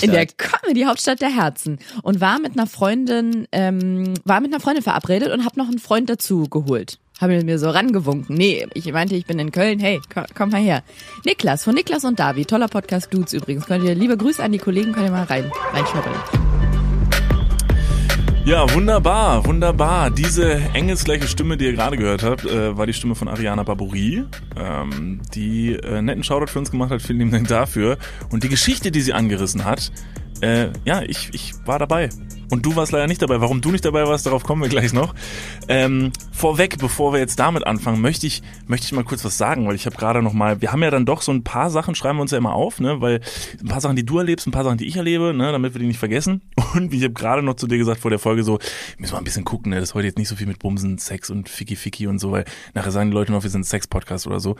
Comedy-Hauptstadt. In der Comedy-Hauptstadt der Herzen. Und war mit einer Freundin, ähm, war mit einer Freundin verabredet und hab noch einen Freund dazu geholt. Habe mir so rangewunken. Nee, ich meinte, ich bin in Köln. Hey, komm, komm mal her. Niklas, von Niklas und Davi. Toller Podcast, Dudes übrigens. Könnt ihr, liebe Grüße an die Kollegen, könnt ihr mal rein, reinschnuppern. Ja, wunderbar, wunderbar. Diese engelsgleiche Stimme, die ihr gerade gehört habt, äh, war die Stimme von Ariana Barbouri, ähm, die äh, netten Shoutout für uns gemacht hat. Vielen lieben Dank dafür. Und die Geschichte, die sie angerissen hat, äh, ja, ich, ich war dabei. Und du warst leider nicht dabei. Warum du nicht dabei warst, darauf kommen wir gleich noch. Ähm, vorweg, bevor wir jetzt damit anfangen, möchte ich, möchte ich mal kurz was sagen, weil ich habe gerade noch mal, wir haben ja dann doch so ein paar Sachen, schreiben wir uns ja immer auf, ne, weil ein paar Sachen, die du erlebst, ein paar Sachen, die ich erlebe, ne, damit wir die nicht vergessen. Und ich habe gerade noch zu dir gesagt vor der Folge so, müssen wir ein bisschen gucken, ne, das ist heute jetzt nicht so viel mit Bumsen, Sex und Ficky Ficky und so, weil nachher sagen die Leute noch, wir sind ein Sex-Podcast oder so.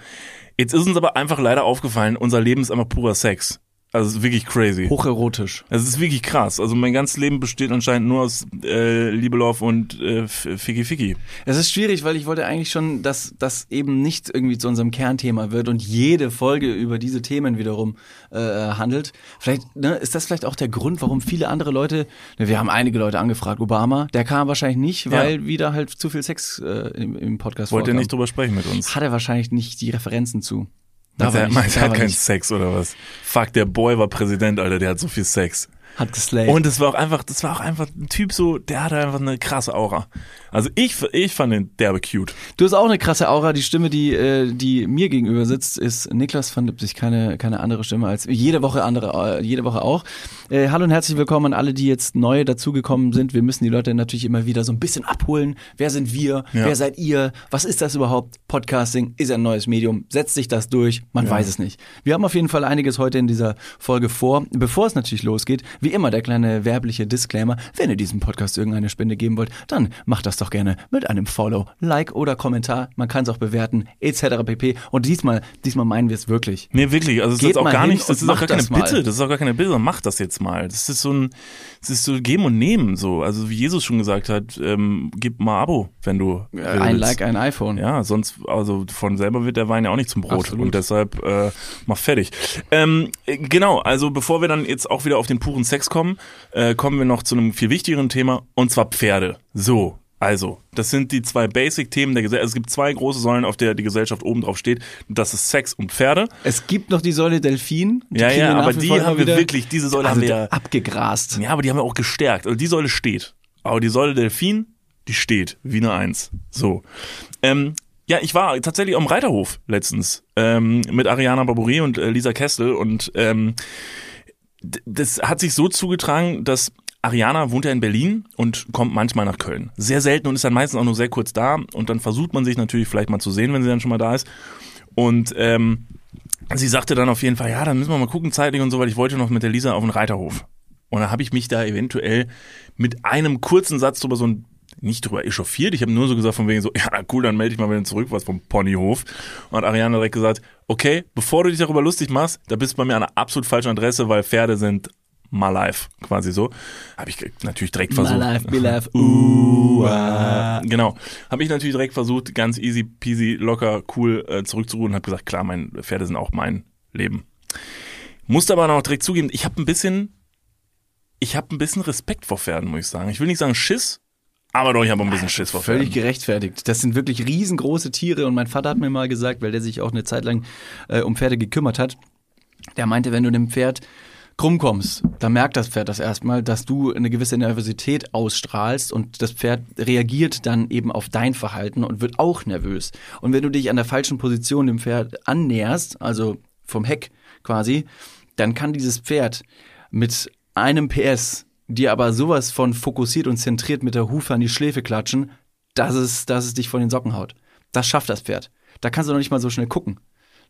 Jetzt ist uns aber einfach leider aufgefallen, unser Leben ist einfach purer Sex. Also es ist wirklich crazy. Hocherotisch. Es ist wirklich krass. Also mein ganzes Leben besteht anscheinend nur aus äh, Liebe, Love und äh, Ficky Ficky. Es ist schwierig, weil ich wollte eigentlich schon, dass das eben nicht irgendwie zu unserem Kernthema wird und jede Folge über diese Themen wiederum äh, handelt. Vielleicht ne, ist das vielleicht auch der Grund, warum viele andere Leute, ne, wir haben einige Leute angefragt, Obama, der kam wahrscheinlich nicht, weil Ja. wieder halt zu viel Sex äh, im, im Podcast Wollt ihr vorkam. nicht drüber sprechen mit uns? Hat er wahrscheinlich nicht die Referenzen zu. Meint er, meint, er darf hat keinen. Sex oder was? Fuck, der Boy war Präsident, Alter, der hat so viel Sex. Hat geslayed. Und es war auch einfach, das war auch einfach ein Typ so, der hatte einfach eine krasse Aura. Also ich, ich fand den derbe cute. Du hast auch eine krasse Aura. Die Stimme, die, äh, die mir gegenüber sitzt, ist Niklas van Lipsig. Keine, keine andere Stimme als jede Woche andere, äh, jede Woche auch. Äh, hallo und herzlich willkommen an alle, die jetzt neu dazugekommen sind. Wir müssen die Leute natürlich immer wieder so ein bisschen abholen. Wer sind wir? Ja. Wer seid ihr? Was ist das überhaupt? Podcasting ist ein neues Medium. Setzt sich das durch? Man weiß es nicht. Wir haben auf jeden Fall einiges heute in dieser Folge vor. Bevor es natürlich losgeht, wie immer der kleine werbliche Disclaimer. Wenn ihr diesem Podcast irgendeine Spende geben wollt, dann macht das doch gerne mit einem Follow, Like oder Kommentar. Man kann es auch bewerten, etc. pp. Und diesmal, diesmal meinen wir es wirklich. Nee, wirklich, also es ist auch gar nicht, das ist auch gar keine. Bitte, das ist auch gar keine Bitte, macht das jetzt mal. Das ist so ein, das ist so geben und nehmen, so. Also wie Jesus schon gesagt hat, ähm, gib mal Abo, wenn du Ein willst. Like, ein iPhone. Ja, sonst, also von selber wird der Wein ja auch nicht zum Brot. Absolut. Und deshalb äh, mach fertig. Ähm, äh, genau, also bevor wir dann jetzt auch wieder auf den puren Sex kommen, äh, kommen wir noch zu einem viel wichtigeren Thema, und zwar Pferde. So, also, das sind die zwei Basic-Themen der Gesellschaft. Also es gibt zwei große Säulen, auf der die Gesellschaft oben drauf steht. Das ist Sex und Pferde. Es gibt noch die Säule Delfin. Ja, kriegen ja, nach aber die haben wir wirklich, diese Säule also haben wir ja- abgegrast. Ja, aber die haben wir auch gestärkt. Also die Säule steht. Aber die Säule Delfin, die steht. Wie eine Eins. So. Ähm, ja, ich war tatsächlich am Reiterhof letztens ähm, mit Ariana Barbouri und äh, Lisa Kessel und ähm, das hat sich so zugetragen, dass Ariana wohnt ja in Berlin und kommt manchmal nach Köln. Sehr selten und ist dann meistens auch nur sehr kurz da und dann versucht man sich natürlich vielleicht mal zu sehen, wenn sie dann schon mal da ist. Und ähm, sie sagte dann auf jeden Fall, ja, dann müssen wir mal gucken zeitlich und so, weil ich wollte noch mit der Lisa auf den Reiterhof. Und da habe ich mich da eventuell mit einem kurzen Satz drüber so ein nicht drüber echauffiert. Ich habe nur so gesagt von wegen so, ja cool, dann melde ich mal wieder zurück, was vom Ponyhof. Und hat Ariana direkt gesagt, okay, bevor du dich darüber lustig machst, da bist du bei mir an einer absolut falschen Adresse, weil Pferde sind my life, quasi so. Habe ich natürlich direkt versucht. My life, be life, uh, ah. Genau. Habe ich natürlich direkt versucht, ganz easy peasy, locker, cool äh, zurückzuruhen und habe gesagt, klar, mein Pferde sind auch mein Leben. Musste aber noch direkt zugeben, ich habe ein bisschen, ich habe ein bisschen Respekt vor Pferden, muss ich sagen. Ich will nicht sagen Schiss, aber doch, ich habe ein bisschen Schiss vor Völlig Pferden. gerechtfertigt. Das sind wirklich riesengroße Tiere und mein Vater hat mir mal gesagt, weil der sich auch eine Zeit lang äh, um Pferde gekümmert hat, der meinte, wenn du dem Pferd krumm kommst, dann merkt das Pferd das erstmal, dass du eine gewisse Nervosität ausstrahlst und das Pferd reagiert dann eben auf dein Verhalten und wird auch nervös. Und wenn du dich an der falschen Position dem Pferd annäherst, also vom Heck quasi, dann kann dieses Pferd mit einem PS dir aber sowas von fokussiert und zentriert mit der Hufe an die Schläfe klatschen, dass es, dass es dich von den Socken haut. Das schafft das Pferd. Da kannst du noch nicht mal so schnell gucken.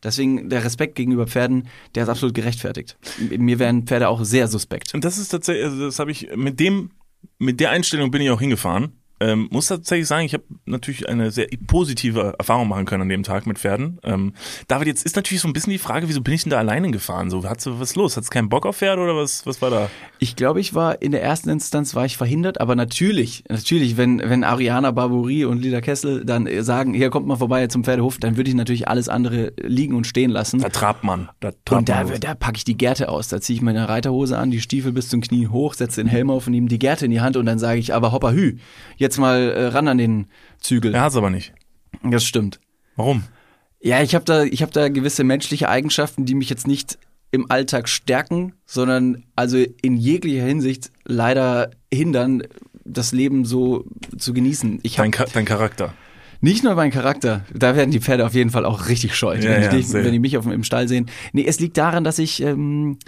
Deswegen der Respekt gegenüber Pferden, der ist absolut gerechtfertigt. Mir wären Pferde auch sehr suspekt. Und das ist tatsächlich, also das habe ich mit dem, mit der Einstellung bin ich auch hingefahren. Ähm, muss tatsächlich sagen, ich habe natürlich eine sehr positive Erfahrung machen können an dem Tag mit Pferden. Ähm, David, jetzt ist natürlich so ein bisschen die Frage, wieso bin ich denn da alleine gefahren? So, hat's, was los? Hat's keinen Bock auf Pferde oder was, was war da? Ich glaube, ich war in der ersten Instanz war ich verhindert, aber natürlich, natürlich, wenn, wenn Ariana Barbouri und Lida Kessel dann äh, sagen, hier kommt mal vorbei zum Pferdehof, dann würde ich natürlich alles andere liegen und stehen lassen. Da trabt man. Da trabt Und da, man da packe ich die Gerte aus. Da ziehe ich meine Reiterhose an, die Stiefel bis zum Knie hoch, setze den Helm auf und nehme die Gerte in die Hand und dann sage ich, aber hoppa hü, jetzt mal äh, ran an den Zügel. Er hat's aber nicht. Das stimmt. Warum? Ja, ich habe da, ich habe da gewisse menschliche Eigenschaften, die mich jetzt nicht im Alltag stärken, sondern also in jeglicher Hinsicht leider hindern, das Leben so zu genießen. Ich Dein, Ka dein Charakter. nicht nur meinen Charakter, da werden die Pferde auf jeden Fall auch richtig scheu, Ja, wenn, ja, die, wenn die mich auf, im Stall sehen. Nee, es liegt daran, dass ich, ähm,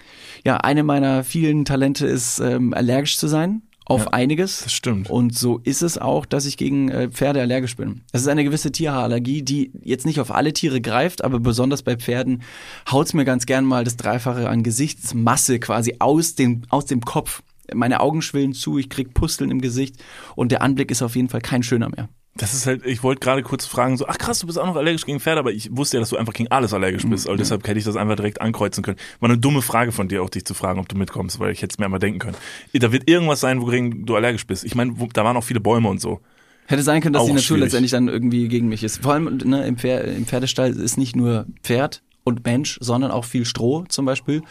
ja, eine meiner vielen Talente ist, ähm, allergisch zu sein auf Ja, einiges. das stimmt. Und so ist es auch, dass ich gegen äh, Pferde allergisch bin. Das ist eine gewisse Tierhaarallergie, die jetzt nicht auf alle Tiere greift, aber besonders bei Pferden haut's mir ganz gern mal das Dreifache an Gesichtsmasse quasi aus dem, aus dem Kopf. Meine Augen schwillen zu, ich krieg Pusteln im Gesicht und der Anblick ist auf jeden Fall kein schöner mehr. Das ist halt, ich wollte gerade kurz fragen, so, ach krass, du bist auch noch allergisch gegen Pferde, aber ich wusste ja, dass du einfach gegen alles allergisch bist. Also deshalb hätte ich das einfach direkt ankreuzen können. War eine dumme Frage von dir, auch dich zu fragen, ob du mitkommst, weil ich hätte es mir einmal denken können. Da wird irgendwas sein, wogegen du allergisch bist. Ich meine, da waren auch viele Bäume und so. Hätte sein können, dass Auch die Natur schwierig. letztendlich dann irgendwie gegen mich ist. Vor allem ne, im, Pfer im Pferdestall ist nicht nur Pferd und Mensch, sondern auch viel Stroh zum Beispiel.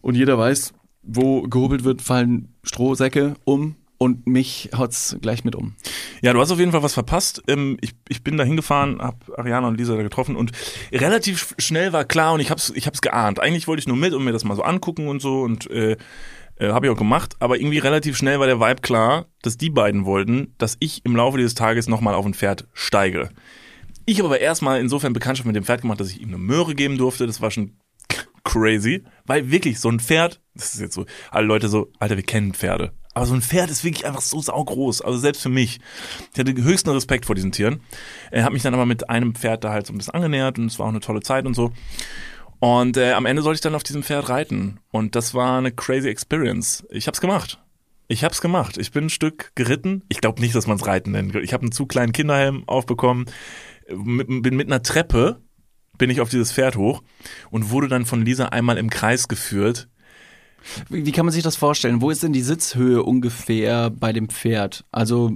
Und jeder weiß, wo gehobelt wird, fallen Strohsäcke um und mich haut's gleich mit um. Ja, du hast auf jeden Fall was verpasst. Ähm, ich, ich bin da hingefahren, hab Ariana und Lisa da getroffen und relativ schnell war klar und ich hab's, ich hab's geahnt. Eigentlich wollte ich nur mit und mir das mal so angucken und so und äh, äh, habe ich auch gemacht, aber irgendwie relativ schnell war der Vibe klar, dass die beiden wollten, dass ich im Laufe dieses Tages nochmal auf ein Pferd steige. Ich habe aber erstmal insofern Bekanntschaft mit dem Pferd gemacht, dass ich ihm eine Möhre geben durfte. Das war schon crazy, weil wirklich so ein Pferd, das ist jetzt so, alle Leute so, Alter, wir kennen Pferde. Aber so ein Pferd ist wirklich einfach so saugroß, also selbst für mich. Ich hatte höchsten Respekt vor diesen Tieren. Er hat mich dann aber mit einem Pferd da halt so ein bisschen angenähert und es war auch eine tolle Zeit und so. Und äh, am Ende sollte ich dann auf diesem Pferd reiten und das war eine crazy Experience. Ich hab's gemacht. Ich hab's gemacht. Ich bin ein Stück geritten. Ich glaube nicht, dass man es reiten nennt. Ich habe einen zu kleinen Kinderhelm aufbekommen, mit, bin mit einer Treppe bin ich auf dieses Pferd hoch und wurde dann von Lisa einmal im Kreis geführt. Wie, wie kann man sich das vorstellen? Wo ist denn die Sitzhöhe ungefähr bei dem Pferd? Also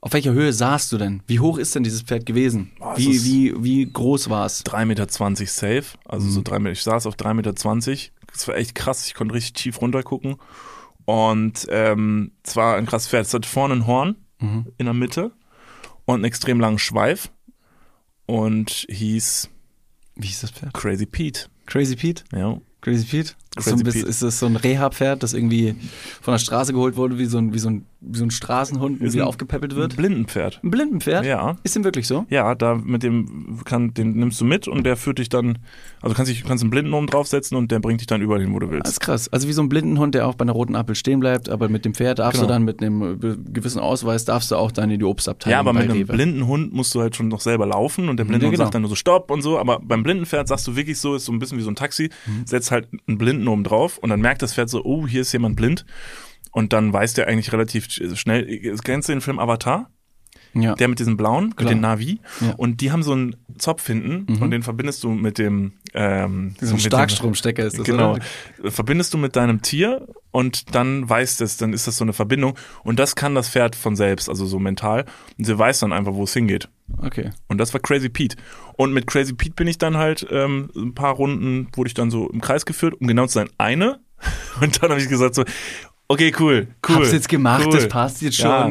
auf welcher Höhe saßt du denn? Wie hoch ist denn dieses Pferd gewesen? Es Wie, wie, wie groß war es? 3,20 Meter safe, also so drei Meter. Ich saß auf 3,20 Meter. Das war echt krass. Ich konnte richtig tief runter gucken. Und ähm, es war ein krasses Pferd. Es hat vorne ein Horn in der Mitte und einen extrem langen Schweif und hieß Wie hieß das Pferd? Crazy Pete. Crazy Pete? Ja. Crazy Pete? Ist, Crazy so ein bisschen, ist das so ein Reha-Pferd, das irgendwie von der Straße geholt wurde, wie so ein, wie so ein, wie so ein Straßenhund, ein aufgepäppelt Ein wird? Blindenpferd. Ein Blindenpferd? Ja. Ist dem wirklich so? Ja, da mit dem kann, den nimmst du mit und der führt dich dann, also kannst dich, kannst einen Blinden oben draufsetzen und der bringt dich dann überall hin, wo du Das willst. ist krass. Also wie so ein Blindenhund, der auch bei einer roten Ampel stehen bleibt, aber mit dem Pferd darfst Genau. du dann mit einem gewissen Ausweis, darfst du auch dann in die Obstabteilung Ja, aber bei mit einem Rewe. blinden Hund musst du halt schon noch selber laufen und der blinde Ja, genau. sagt dann nur so Stopp und so, aber beim blinden Pferd sagst du wirklich so, ist so ein bisschen wie so ein Taxi, Mhm. setzt halt einen Blinden oben drauf und dann merkt das Pferd so, oh, hier ist jemand blind und dann weiß der eigentlich relativ schnell, kennst du den Film Avatar? Ja. Der mit diesem blauen, Klar. mit den Navi Ja. und die haben so einen Zopf hinten und den verbindest du mit dem ähm, so ein mit dem- Starkstromstecker ist das, Genau. oder? Verbindest du mit deinem Tier und dann weiß das, dann ist das so eine Verbindung und das kann das Pferd von selbst, also so mental. Und sie weiß dann einfach, wo es hingeht. Okay. Und das war Crazy Pete. Und mit Crazy Pete bin ich dann halt ähm, ein paar Runden, wurde ich dann so im Kreis geführt, um genau zu sein, eine. Und dann habe ich gesagt so, okay, cool, cool. Hab's jetzt gemacht, cool. das passt jetzt Ja.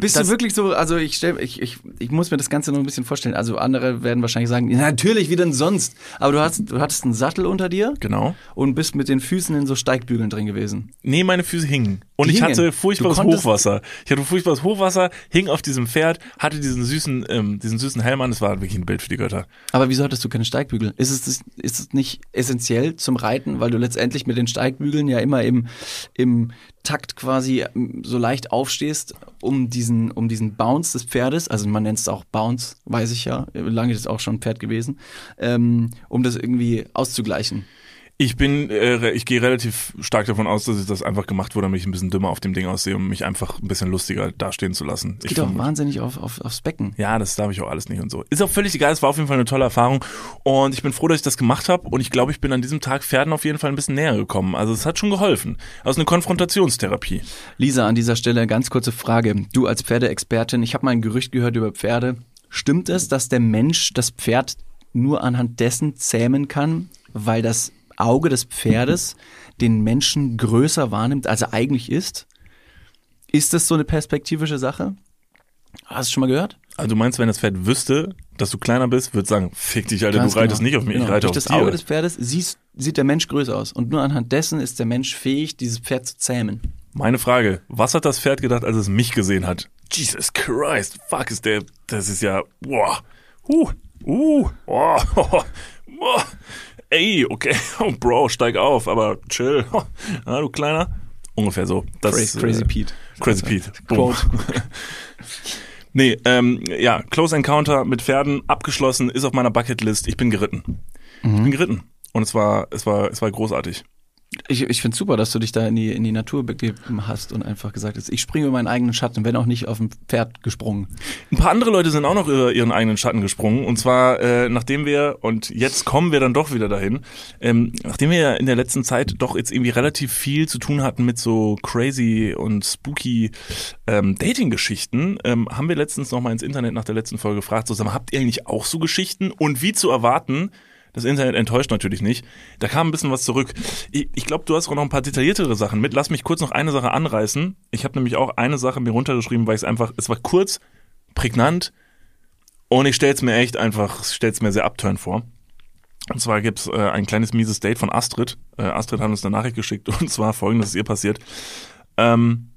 Bist Das- du wirklich so, also ich stell, ich, ich, ich muss mir das Ganze noch ein bisschen vorstellen. Also andere werden wahrscheinlich sagen, natürlich, wie denn sonst? Aber du hast, du hattest einen Sattel unter dir Genau. und bist mit den Füßen in so Steigbügeln drin gewesen. Nee, meine Füße hingen. Und ich hatte furchtbares Hochwasser. Ich hatte furchtbares Hochwasser, hing auf diesem Pferd, hatte diesen süßen, ähm, diesen süßen Helm an. Das war wirklich ein Bild für die Götter. Aber wieso hattest du keine Steigbügel? Ist es, ist es nicht essentiell zum Reiten, weil du letztendlich mit den Steigbügeln ja immer im, im Takt quasi ähm, so leicht aufstehst, um diesen, um diesen Bounce des Pferdes, also man nennt es auch Bounce, weiß ich ja, lange ist es auch schon ein Pferd gewesen, ähm, um das irgendwie auszugleichen. Ich bin, äh, ich gehe relativ stark davon aus, dass das einfach gemacht wurde, damit ich ein bisschen dümmer auf dem Ding aussehe, um mich einfach ein bisschen lustiger dastehen zu lassen. Ich Geht auch vermute- wahnsinnig auf, auf, aufs Becken. ja, das darf ich auch alles nicht und so. Ist auch völlig egal, es war auf jeden Fall eine tolle Erfahrung und ich bin froh, dass ich das gemacht habe und ich glaube, ich bin an diesem Tag Pferden auf jeden Fall ein bisschen näher gekommen. Also es hat schon geholfen. Also eine Konfrontationstherapie. Lisa, an dieser Stelle ganz kurze Frage. Du als Pferdeexpertin, ich habe mal ein Gerücht gehört über Pferde. Stimmt es, dass der Mensch das Pferd nur anhand dessen zähmen kann, weil das Auge des Pferdes den Menschen größer wahrnimmt, als er eigentlich ist? Ist das so eine perspektivische Sache? Hast du schon mal gehört? Also du meinst, wenn das Pferd wüsste, dass du kleiner bist, würde sagen, fick dich, Alter, Ganz du reitest genau. nicht auf mich, Genau. ich reite Durch auf das Auge dir. des Pferdes siehst, sieht der Mensch größer aus. Und nur anhand dessen ist der Mensch fähig, dieses Pferd zu zähmen. Meine Frage, was hat das Pferd gedacht, als es mich gesehen hat? Jesus Christ, fuck ist der, das ist ja, boah, uh, uh, oh, oh, oh, ey, okay, oh, Bro, steig auf, aber chill, na, du Kleiner. Ungefähr so. Das, Crazy, Crazy äh, Pete. Crazy Pete. Quote. Nee, ähm, ja, Close Encounter mit Pferden abgeschlossen, ist auf meiner Bucketlist. Ich bin geritten. Ich bin geritten. Und es war, es war, es war großartig. Ich, ich finde super, dass du dich da in die, in die Natur begeben hast und einfach gesagt hast, ich springe über meinen eigenen Schatten, wenn auch nicht auf dem Pferd gesprungen. Ein paar andere Leute sind auch noch über ihren eigenen Schatten gesprungen. Und zwar, äh, nachdem wir, und jetzt kommen wir dann doch wieder dahin, ähm, nachdem wir ja in der letzten Zeit doch jetzt irgendwie relativ viel zu tun hatten mit so crazy und spooky ähm, Dating-Geschichten, ähm, haben wir letztens noch mal ins Internet nach der letzten Folge gefragt, so, sag mal, habt ihr eigentlich auch so Geschichten? Und wie zu erwarten, das Internet enttäuscht natürlich nicht. Da kam ein bisschen was zurück. Ich, ich glaube, du hast auch noch ein paar detailliertere Sachen mit. Lass mich kurz noch eine Sache anreißen. Ich habe nämlich auch eine Sache mir runtergeschrieben, weil ich es einfach, es war kurz, prägnant und ich stell's mir echt einfach, stell's mir sehr abturn vor. Und zwar gibt's äh, ein kleines mieses Date von Astrid. Äh, Astrid hat uns eine Nachricht geschickt und zwar folgendes ist ihr passiert. Ähm,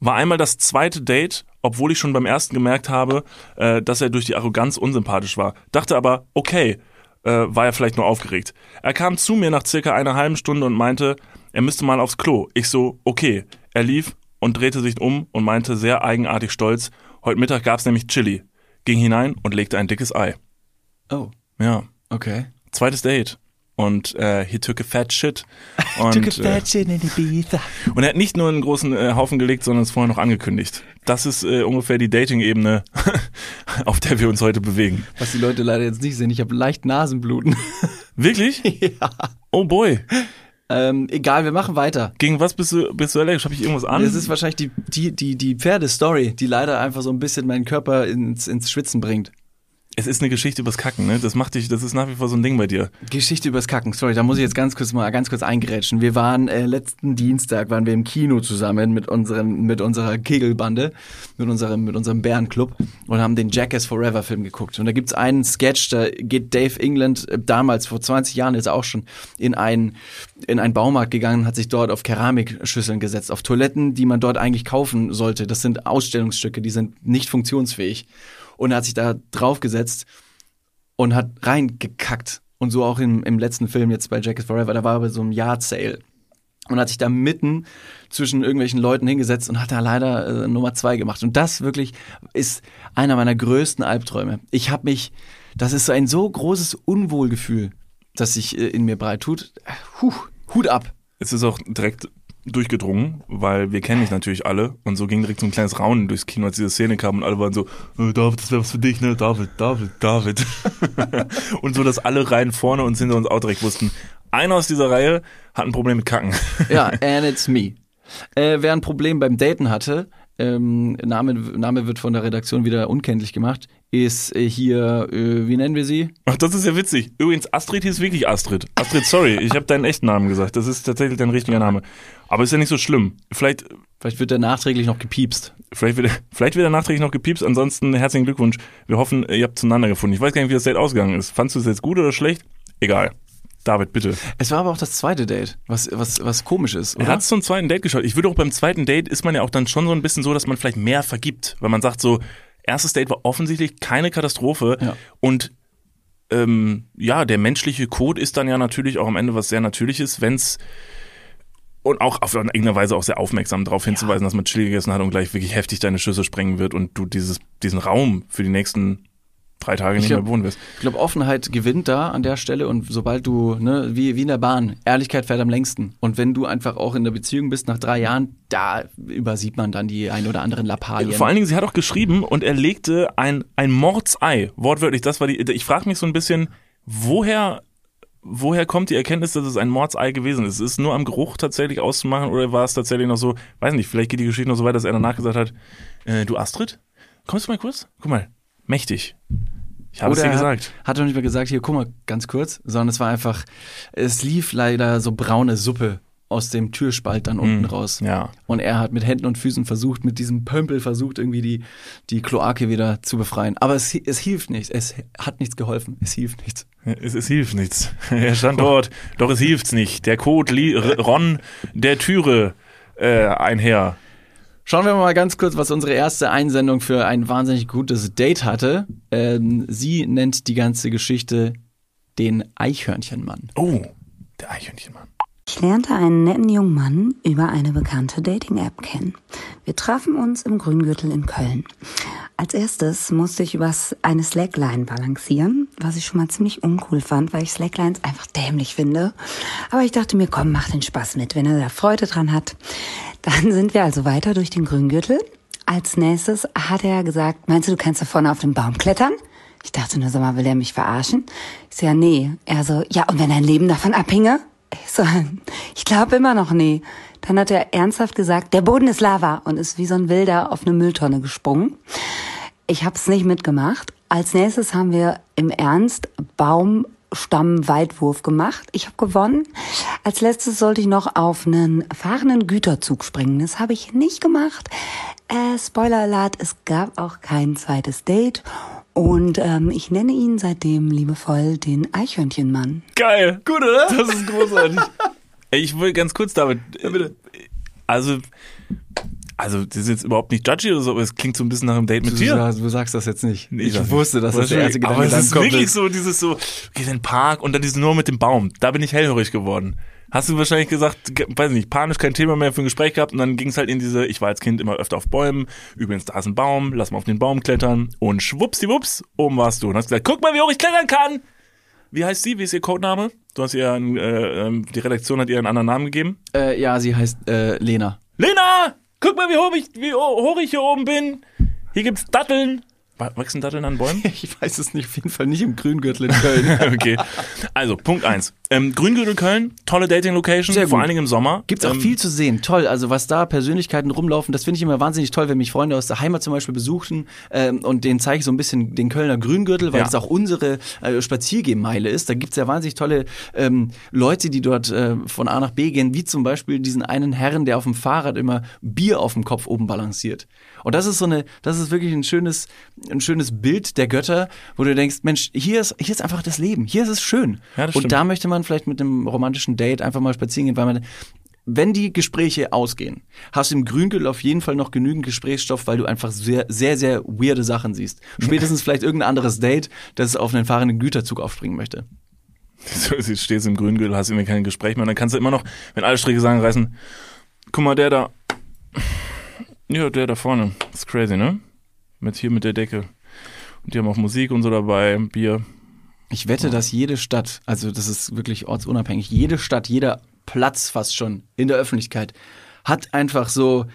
war einmal das zweite Date, obwohl ich schon beim ersten gemerkt habe, äh, dass er durch die Arroganz unsympathisch war. Dachte aber, okay, äh, war er vielleicht nur aufgeregt. Er kam zu mir nach circa einer halben Stunde und meinte, er müsste mal aufs Klo. Ich so, okay. Er lief und drehte sich um und meinte sehr eigenartig stolz, heute Mittag gab's nämlich Chili. Ging hinein und legte ein dickes Ei. Oh, Ja, okay. zweites Date. Und äh, he took a fat shit. Und, äh, shit in Ibiza. und er hat nicht nur einen großen äh, Haufen gelegt, sondern es vorher noch angekündigt. Das ist äh, ungefähr die Dating-Ebene, auf der wir uns heute bewegen. Was die Leute leider jetzt nicht sehen, ich habe leicht Nasenbluten. Wirklich? ja. Oh boy. Ähm, egal, wir machen weiter. Gegen was bist du, bist du allergisch? Habe ich irgendwas an? Es ist wahrscheinlich die, die, die, die Pferdestory, die leider einfach so ein bisschen meinen Körper ins, ins Schwitzen bringt. Es ist eine Geschichte übers Kacken, ne? Das macht dich, das ist nach wie vor so ein Ding bei dir. Geschichte übers Kacken. Sorry, da muss ich jetzt ganz kurz mal ganz kurz eingerätschen. Wir waren äh, letzten Dienstag waren wir im Kino zusammen mit unseren mit unserer Kegelbande, mit unserem mit unserem Bärenclub und haben den Jackass Forever Film geguckt. Und da gibt's einen Sketch, da geht Dave England äh, damals vor 20 Jahren ist er auch schon in einen in einen Baumarkt gegangen, hat sich dort auf Keramikschüsseln gesetzt, auf Toiletten, die man dort eigentlich kaufen sollte. Das sind Ausstellungsstücke, die sind nicht funktionsfähig. Und er hat sich da draufgesetzt und hat reingekackt. Und so auch im, im letzten Film jetzt bei Jack is Forever, da war er bei so einem Yard Sale. Und hat sich da mitten zwischen irgendwelchen Leuten hingesetzt und hat da leider äh, Nummer zwei gemacht. Und das wirklich ist einer meiner größten Albträume. Ich habe mich, das ist so ein so großes Unwohlgefühl, das sich äh, in mir breit tut. Huh, Hut ab. Es ist auch direkt durchgedrungen, weil wir kennen dich natürlich alle und so ging direkt so ein kleines Raunen durchs Kino, als diese Szene kam und alle waren so, äh, David, das wäre was für dich, ne? David, David, David. und so, dass alle Reihen vorne und hinter uns auch direkt wussten, einer aus dieser Reihe hat ein Problem mit Kacken. Ja, and it's me. Äh, wer ein Problem beim Daten hatte, ähm, Name, Name wird von der Redaktion wieder unkenntlich gemacht, ist äh, hier, äh, wie nennen wir sie? Ach, das ist ja witzig. Übrigens, Astrid hieß wirklich Astrid. Astrid, sorry, ich habe deinen echten Namen gesagt. Das ist tatsächlich dein richtiger Name. Aber ist ja nicht so schlimm. Vielleicht, Vielleicht wird der nachträglich noch gepiepst. vielleicht, wird, vielleicht wird er nachträglich noch gepiepst. Ansonsten herzlichen Glückwunsch. Wir hoffen, ihr habt zueinander gefunden. Ich weiß gar nicht, wie das Date ausgegangen ist. Fandst du es jetzt gut oder schlecht? Egal. David, bitte. Es war aber auch das zweite Date, was, was, was komisch ist, Er oder? hat zum zweiten Date geschaut. Ich würde auch beim zweiten Date ist man ja auch dann schon so ein bisschen so, dass man vielleicht mehr vergibt, weil man sagt so, erstes Date war offensichtlich keine Katastrophe Ja. und ähm, ja, der menschliche Code ist dann ja natürlich auch am Ende was sehr Natürliches, wenn's und auch auf irgendeine Weise auch sehr aufmerksam darauf hinzuweisen, dass man Chili gegessen hat und gleich wirklich heftig deine Schüssel sprengen wird und du dieses, diesen Raum für die nächsten drei Tage nicht glaub- mehr wohnen wirst. Ich glaube, Offenheit gewinnt da an der Stelle und sobald du, ne, wie, wie in der Bahn, Ehrlichkeit fährt am längsten. Und wenn du einfach auch in der Beziehung bist nach drei Jahren, da übersieht man dann die ein oder anderen Lappalien. Vor allen Dingen, sie hat auch geschrieben und er legte ein, ein Mordsei, wortwörtlich, das war die, ich frage mich so ein bisschen, woher, woher kommt die Erkenntnis, dass es ein Mordsei gewesen ist? Ist es nur am Geruch tatsächlich auszumachen oder war es tatsächlich noch so, weiß nicht, vielleicht geht die Geschichte noch so weit, dass er danach gesagt hat, äh, du Astrid, kommst du mal kurz? Guck mal, mächtig. Ich habe es dir er gesagt. Hat, hat doch nicht mal gesagt, hier, guck mal, ganz kurz, sondern es war einfach, es lief leider so braune Suppe aus dem Türspalt dann unten raus. Mm, Ja. Und er hat mit Händen und Füßen versucht, mit diesem Pömpel versucht, irgendwie die, die Kloake wieder zu befreien. Aber es, es hilft nichts. Es hat nichts geholfen. Es hilft nichts. Es, es hilft nichts. Er stand dort, doch es hilft's nicht. Der Code ron der Türe äh, einher. Schauen wir mal ganz kurz, was unsere erste Einsendung für ein wahnsinnig gutes Date hatte. Ähm, sie nennt die ganze Geschichte den Eichhörnchenmann. Oh, der Eichhörnchenmann. Ich lernte einen netten jungen Mann über eine bekannte Dating-App kennen. Wir trafen uns im Grüngürtel in Köln. Als erstes musste ich übers eine Slackline balancieren, was ich schon mal ziemlich uncool fand, weil ich Slacklines einfach dämlich finde. Aber ich dachte mir, komm, mach den Spaß mit, wenn er da Freude dran hat. Dann sind wir also weiter durch den Grüngürtel. Als nächstes hat er gesagt, meinst du, du kannst da vorne auf den Baum klettern? Ich dachte nur, sag mal, will er mich verarschen? Ich so, ja, nee. Er so, ja, und wenn dein Leben davon abhinge? Ich glaube immer noch nee. Dann hat er ernsthaft gesagt, der Boden ist Lava und ist wie so ein Wilder auf eine Mülltonne gesprungen. Ich habe es nicht mitgemacht. Als nächstes haben wir im Ernst Baumstamm-Weitwurf gemacht. Ich habe gewonnen. Als letztes sollte ich noch auf einen fahrenden Güterzug springen. Das habe ich nicht gemacht. Äh, Spoiler Alert, es gab auch kein zweites Date. Und ähm, ich nenne ihn seitdem liebevoll den Eichhörnchenmann. Geil. Gut, oder? Das ist großartig. Ich will ganz kurz damit. Ja, bitte. Also, also, das ist jetzt überhaupt nicht judgy oder so, aber es klingt so ein bisschen nach einem Date mit Du, dir. sagst- du sagst das jetzt nicht. Nee, ich sag wusste, dass das der erste Gedanke Aber es ist wirklich ist. so, dieses so, geh in den Park und dann dieses nur mit dem Baum. Da bin ich hellhörig geworden. Hast du wahrscheinlich gesagt, ge- weiß nicht, panisch kein Thema mehr für ein Gespräch gehabt und dann ging es halt in diese, ich war als Kind immer öfter auf Bäumen, übrigens da ist ein Baum, lass mal auf den Baum klettern und schwuppsdiwupps, oben warst du und hast gesagt, guck mal, wie hoch ich klettern kann. Wie heißt sie? Wie ist ihr Codename? Du hast ihr, einen, äh, ähm, die Redaktion hat ihr einen anderen Namen gegeben. Äh, ja, sie heißt äh, Lena. Lena, guck mal, wie hoch ich, wie hoch ich hier oben bin. Hier gibt's Datteln. Wa- Wachsen Datteln an Bäumen? Ich weiß es nicht, auf jeden Fall nicht im Grüngürtel in Köln. okay. Also, Punkt eins. Ähm, Grüngürtel Köln, tolle Dating-Location, vor allen Dingen im Sommer. Gibt's auch Ähm, viel zu sehen. Toll. Also was da Persönlichkeiten rumlaufen, das finde ich immer wahnsinnig toll, wenn mich Freunde aus der Heimat zum Beispiel besuchen ähm, und denen zeige ich so ein bisschen den Kölner Grüngürtel, weil Ja. es auch unsere äh, Spaziergehmeile ist. Da gibt's ja wahnsinnig tolle ähm, Leute, die dort äh, von A nach B gehen, wie zum Beispiel diesen einen Herrn, der auf dem Fahrrad immer Bier auf dem Kopf oben balanciert. Und das ist so eine, das ist wirklich ein schönes, ein schönes Bild der Götter, wo du denkst, Mensch, hier ist, hier ist einfach das Leben, hier ist es schön. Ja, und stimmt. da möchte man vielleicht mit einem romantischen Date einfach mal spazieren gehen, weil man wenn die Gespräche ausgehen, hast du im Grüngürtel auf jeden Fall noch genügend Gesprächsstoff, weil du einfach sehr, sehr, sehr weirde Sachen siehst. Spätestens vielleicht irgendein anderes Date, das auf einen fahrenden Güterzug aufspringen möchte. So, du stehst im Grüngürtel, hast irgendwie kein Gespräch mehr und dann kannst du immer noch, wenn alle Stricke sagen, reißen, guck mal, der da, ja, der da vorne, ist crazy, ne? Mit hier mit der Decke. Und die haben auch Musik und so dabei, Bier. Ich wette, dass jede Stadt, also das ist wirklich ortsunabhängig, jede Stadt, jeder Platz fast schon in der Öffentlichkeit hat einfach so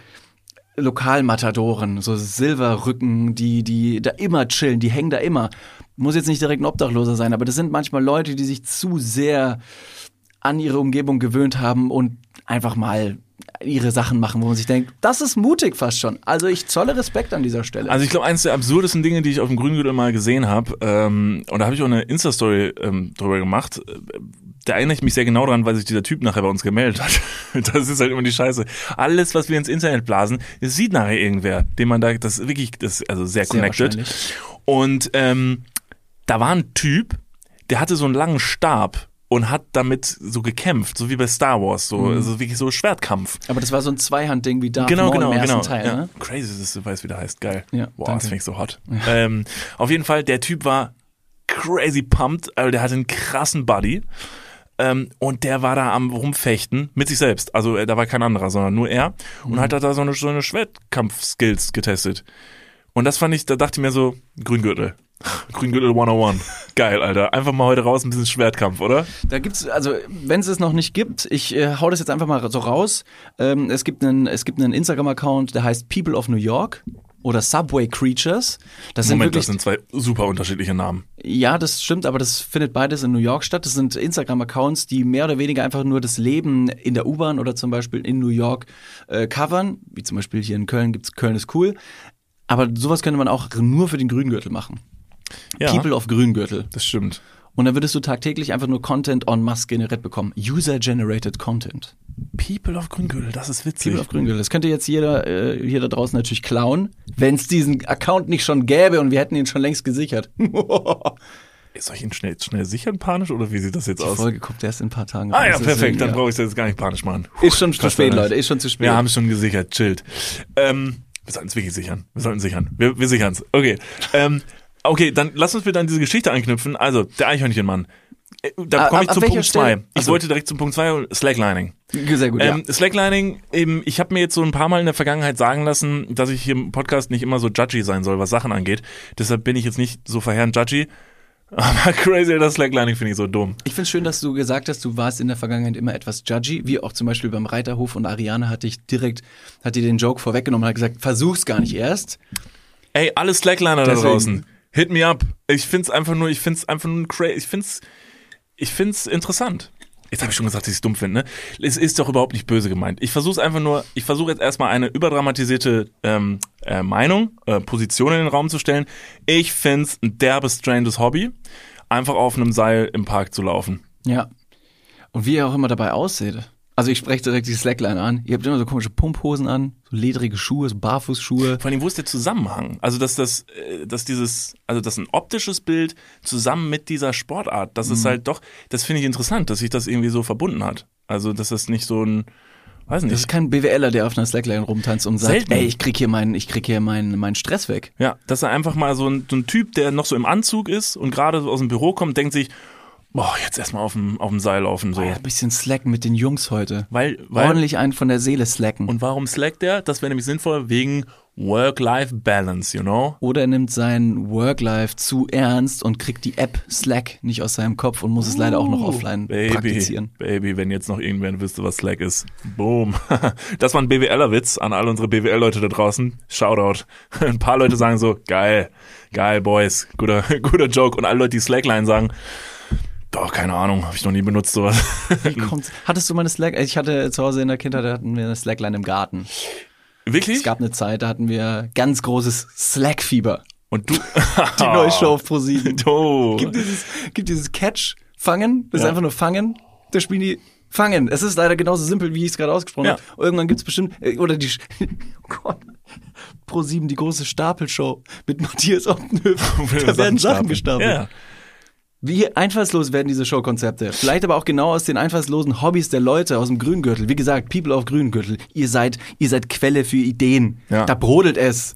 Lokalmatadoren, so Silberrücken, die, die da immer chillen, die hängen da immer. Muss jetzt nicht direkt ein Obdachloser sein, aber das sind manchmal Leute, die sich zu sehr an ihre Umgebung gewöhnt haben und einfach mal ihre Sachen machen, wo man sich denkt, das ist mutig fast schon. Also ich zolle Respekt an dieser Stelle. Also ich glaube, eines der absurdesten Dinge, die ich auf dem Grüngürtel mal gesehen habe, ähm, und da habe ich auch eine Insta-Story ähm, drüber gemacht, äh, da erinnere ich mich sehr genau dran, weil sich dieser Typ nachher bei uns gemeldet hat. Das ist halt immer die Scheiße. Alles, was wir ins Internet blasen, das sieht nachher irgendwer, den man da, das ist wirklich, das ist also sehr, Sehr connected. wahrscheinlich. Und ähm, da war ein Typ, der hatte so einen langen Stab und hat damit so gekämpft, so wie bei Star Wars, so, Mhm. also wirklich so Schwertkampf. aber das war so ein Zweihandding wie Darth Genau, Maul genau, im ersten genau. Teil. ja. Ne? Crazy, dass du weißt, wie der heißt. Geil. Ja, Boah, danke. das finde ich so hot. Ähm, auf jeden Fall, der Typ war crazy pumped, also der hatte einen krassen Buddy. Ähm, und der war da am rumfechten mit sich selbst. Also äh, da war kein anderer, sondern nur er. Und hat da so eine, so eine Schwertkampf-Skills getestet. Und das fand ich, da dachte ich mir so, Grüngürtel. Grüngürtel 101. Geil, Alter. Einfach mal heute raus ein bisschen Schwertkampf, oder? Da gibt's, also wenn es es noch nicht gibt, ich äh, hau das jetzt einfach mal so raus. Ähm, es gibt einen, es gibt einen Instagram-Account, der heißt People of New York oder Subway Creatures. Das sind Moment, das wirklich, sind zwei super unterschiedliche Namen. ja, das stimmt, aber das findet beides in New York statt. Das sind Instagram-Accounts, die mehr oder weniger einfach nur das Leben in der U-Bahn oder zum Beispiel in New York äh, covern. Wie zum Beispiel hier in Köln gibt's Köln ist cool. Aber sowas könnte man auch nur für den Grüngürtel machen. Ja, People of Grüngürtel. das stimmt. Und dann würdest du tagtäglich einfach nur Content en masse generiert bekommen. User-generated Content. People of Grüngürtel, das ist witzig. People of Grüngürtel. Das könnte jetzt jeder äh, hier da draußen natürlich klauen, wenn es diesen Account nicht schon gäbe und wir hätten ihn schon längst gesichert. Die Soll ich ihn schnell, schnell sichern, panisch, oder wie sieht das jetzt aus? Folge kommt erst in ein paar Tagen Ah ja, perfekt, dann ja. brauche ich das jetzt gar nicht panisch machen. Ist schon zu spät. Leute, ist schon zu spät. Wir haben es schon gesichert, chillt. Ähm, wir sollten es wirklich sichern. Wir sollten sichern. Wir, wir sichern es. Okay. Ähm, okay, dann lass uns wieder an diese Geschichte anknüpfen. Also, der Eichhörnchenmann. Äh, Da Ah, komme ich ab zu welcher Punkt Stelle? zwei. Ich Achso. wollte direkt zu Punkt zwei Slacklining. Sehr gut, Ähm, Slacklining, eben, ich habe mir jetzt so ein paar Mal in der Vergangenheit sagen lassen, dass ich hier im Podcast nicht immer so judgy sein soll, was Sachen angeht. Deshalb bin ich jetzt nicht so verheerend judgy. Aber crazy, das Slacklining finde ich so dumm. Ich finde schön, dass du gesagt hast, du warst in der Vergangenheit immer etwas judgy, wie auch zum Beispiel beim Reiterhof und Ariane hatte ich direkt, hat dir den Joke vorweggenommen und hat gesagt, versuch's gar nicht erst. Ey, alle Slackliner da Deswegen. draußen, hit me up. Ich find's einfach nur, ich find's einfach nur crazy. Ich find's, ich find's interessant. Jetzt habe ich schon gesagt, dass ich es dumm finde. Ne? Es ist doch überhaupt nicht böse gemeint. Ich versuche es einfach nur, ich versuche jetzt erstmal eine überdramatisierte ähm, äh, Meinung, äh, Position in den Raum zu stellen. Ich find's ein derbes, stranges Hobby, einfach auf einem Seil im Park zu laufen. Ja. Und wie ihr auch immer dabei ausseht. Also ich spreche direkt die Slackline an. Ihr habt immer so komische Pumphosen an, so ledrige Schuhe, so Barfußschuhe. Vor allem, wo ist der Zusammenhang? Also, dass das, äh, dass dieses, also dass ein optisches Bild zusammen mit dieser Sportart, das Mhm. ist halt doch, das finde ich interessant, dass sich das irgendwie so verbunden hat. Also, dass das nicht so ein, weiß Das ist nicht. kein BWLer, der auf einer Slackline rumtanzt und sagt, Selten. ey, ich krieg hier meinen, ich krieg hier meinen, meinen Stress weg. Ja, dass er einfach mal so ein, so ein Typ, der noch so im Anzug ist und gerade so aus dem Büro kommt, denkt sich, boah, jetzt erstmal auf dem, auf dem Seil laufen, so. Oh, ein bisschen slacken mit den Jungs heute. Weil, weil, Ordentlich einen von der Seele slacken. und warum slackt er? Das wäre nämlich sinnvoll wegen Work-Life-Balance, you know? Oder er nimmt sein Work-Life zu ernst und kriegt die App Slack nicht aus seinem Kopf und muss es leider auch noch offline Baby, praktizieren. Baby, wenn jetzt noch irgendwer wüsste, was Slack ist. Boom. Das war ein BWLer-Witz an all unsere BWL-Leute da draußen. Shoutout. Ein paar Leute sagen so, geil, geil, Boys, guter, guter Joke. Und alle Leute, die Slackline sagen, doch, keine Ahnung, habe ich noch nie benutzt, sowas. Wie kommt's? Hattest du mal eine Slack? Ich hatte zu Hause in der Kindheit, da hatten wir eine Slackline im Garten. Wirklich? Es gab eine Zeit, da hatten wir ganz großes Slack-Fieber. Und du? Die neue Show auf ProSieben. Oh. Gibt dieses, gibt dieses Catch, Fangen, das ist Ja. einfach nur Fangen. Da spielen die Fangen. Es ist leider genauso simpel, wie ich es gerade ausgesprochen Ja. habe. Irgendwann gibt's bestimmt, äh, oder die, oh Gott, Pro7, die große Stapelshow mit Matthias Optenhöfer. Da werden Sachen gestapelt. Ja. Wie einfallslos werden diese Showkonzepte? Vielleicht aber auch genau aus den einfallslosen Hobbys der Leute aus dem Grüngürtel. Wie gesagt, People auf Grüngürtel. Ihr seid, ihr seid Quelle für Ideen. Ja. Da brodelt es.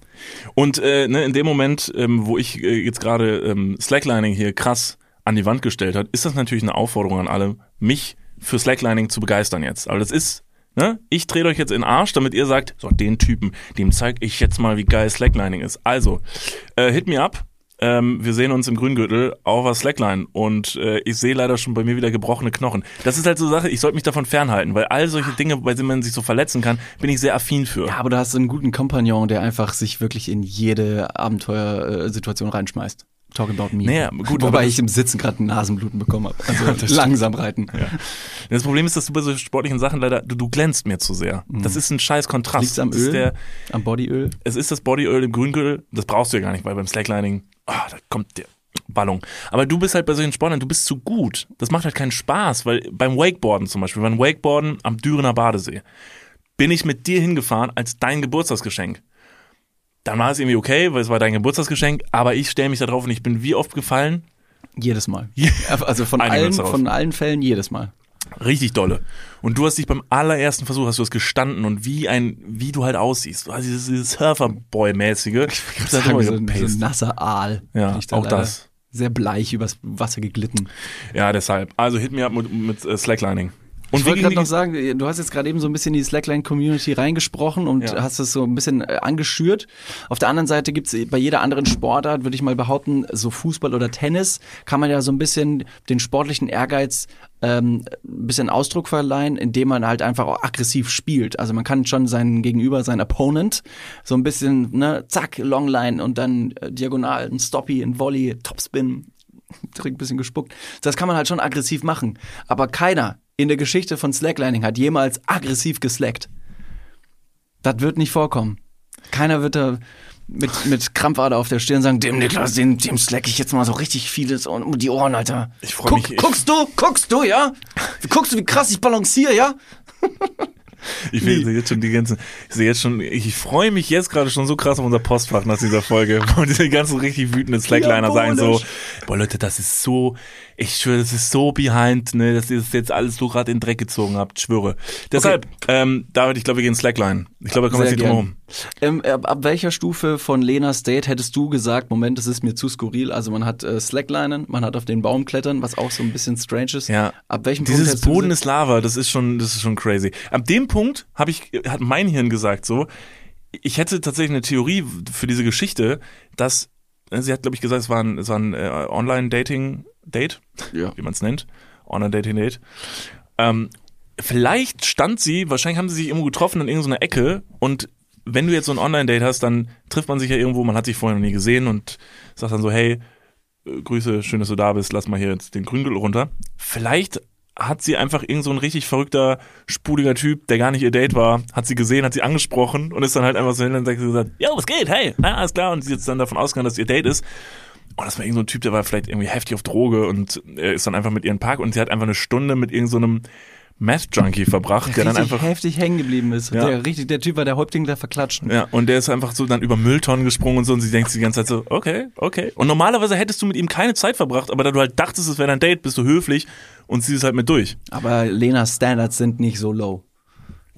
Und äh, ne, in dem Moment, ähm, wo ich äh, jetzt gerade ähm, Slacklining hier krass an die Wand gestellt hat, ist das natürlich eine Aufforderung an alle, mich für Slacklining zu begeistern jetzt. Aber das ist, ne, ich drehe euch jetzt in den Arsch, damit ihr sagt, so den Typen, dem zeig ich jetzt mal, wie geil Slacklining ist. Also, äh, hit me up. Ähm, wir sehen uns im Grüngürtel auf der Slackline und äh, ich sehe leider schon bei mir wieder gebrochene Knochen. Das ist halt so eine Sache, ich sollte mich davon fernhalten, weil all solche Dinge, bei denen man sich so verletzen kann, bin ich sehr affin für. Ja, aber du hast einen guten Kompagnon, der einfach sich wirklich in jede Abenteuersituation reinschmeißt. Talk about me. Naja, gut, Wobei ich im Sitzen gerade Nasenbluten bekommen habe. Also langsam reiten. Das Problem ist, dass du bei so sportlichen Sachen leider, du, du glänzt mir zu sehr. Das ist ein scheiß Kontrast. Liegt's am das Öl? Der, Am Bodyöl. es ist das Bodyöl im Grüngürtel, das brauchst du ja gar nicht, weil beim Slacklining, ah, da kommt der Ballung. Aber du bist halt bei solchen Sportlern, du bist zu gut. Das macht halt keinen Spaß, weil beim Wakeboarden zum Beispiel, beim Wakeboarden am Dürener Badesee, bin ich mit dir hingefahren als dein Geburtstagsgeschenk. Dann war es irgendwie okay, weil es war dein Geburtstagsgeschenk, aber ich stelle mich da drauf und ich bin wie oft gefallen? Jedes Mal. Also von allen, von allen Fällen jedes Mal. Richtig dolle. Und du hast dich beim allerersten Versuch, hast du es gestanden und wie ein, wie du halt aussiehst. Du hast dieses, dieses Surferboy-mäßige. Ich halt Sagen so, ein- so nasser Aal. Ja, auch das. Sehr bleich übers Wasser geglitten. Ja, deshalb. Also hit me up mit, mit äh, Slacklining. Und ich wollte gerade noch sagen, du hast jetzt gerade eben so ein bisschen in die Slackline-Community reingesprochen und Ja. hast es so ein bisschen äh, angeschürt. Auf der anderen Seite gibt's bei jeder anderen Sportart, würde ich mal behaupten, so Fußball oder Tennis, kann man ja so ein bisschen den sportlichen Ehrgeiz ähm, ein bisschen Ausdruck verleihen, indem man halt einfach auch aggressiv spielt. Also man kann schon seinen Gegenüber, seinen Opponent, so ein bisschen, ne, zack, Longline und dann äh, diagonal, ein Stoppy, ein Volley, Topspin, direkt ein bisschen gespuckt. Das kann man halt schon aggressiv machen. Aber keiner in der Geschichte von Slacklining hat jemals aggressiv geslackt. Das wird nicht vorkommen. Keiner wird da mit, mit Krampfader auf der Stirn sagen, dem Niklas, dem, dem slack ich jetzt mal so richtig vieles um die Ohren, Alter. Ich freu Guck, mich- Guckst du? Guckst du, ja? Guckst du, wie krass ich balanciere, ja? ich sehe jetzt schon die ganzen, ich sehe jetzt schon, ich freue mich jetzt gerade schon so krass auf unser Postfach nach dieser Folge, wo diese ganzen richtig wütenden Slackliner sagen so, boah Leute, das ist so, ich schwöre, das ist so behind, ne, dass ihr das jetzt alles so gerade in den Dreck gezogen habt, schwöre. Deshalb, ähm, David, ich glaube, wir gehen Slackline. Ich glaube, da kommen wir nicht drum herum. Ähm, ab, ab welcher Stufe von Lena State hättest du gesagt, Moment, das ist mir zu skurril? Also man hat äh, Slacklinen, man hat auf den Baum klettern, was auch so ein bisschen strange ist. Ja. Ab welchem Punkt Dieses du Boden ist Lava, das ist schon, das ist schon crazy. Ab dem Punkt habe ich, hat mein Hirn gesagt so, ich hätte tatsächlich eine Theorie für diese Geschichte, dass äh, sie hat, glaube ich, gesagt, es war ein, es war ein äh, Online-Dating-Date, Ja. wie man es nennt, Online-Dating-Date. Ähm, vielleicht stand sie, wahrscheinlich haben sie sich irgendwo getroffen in irgendeiner Ecke und wenn du jetzt so ein Online-Date hast, dann trifft man sich ja irgendwo, man hat sich vorher noch nie gesehen und sagt dann so, hey, äh, Grüße, schön, dass du da bist, lass mal hier jetzt den Grüngel runter. Vielleicht hat sie einfach irgend so ein richtig verrückter, spuliger Typ, der gar nicht ihr Date war, hat sie gesehen, hat sie angesprochen und ist dann halt einfach so hin und hat gesagt, ja, was geht, hey, na, alles klar. Und sie ist dann davon ausgegangen, dass ihr Date ist. Und das war irgend so ein Typ, der war vielleicht irgendwie heftig auf Droge und ist dann einfach mit ihr den Park und sie hat einfach eine Stunde mit irgend so einem Meth-Junkie verbracht, der dann richtig einfach heftig hängen geblieben ist. Ja. Der, richtig, der Typ war der Häuptling der Verklatschen. Ja, und der ist einfach so dann über Mülltonnen gesprungen und so und sie denkt sich die ganze Zeit so, okay, okay. Und normalerweise hättest du mit ihm keine Zeit verbracht, aber da du halt dachtest, es wäre dein Date, bist du höflich und ziehst halt mit durch. Aber Lenas Standards sind nicht so low.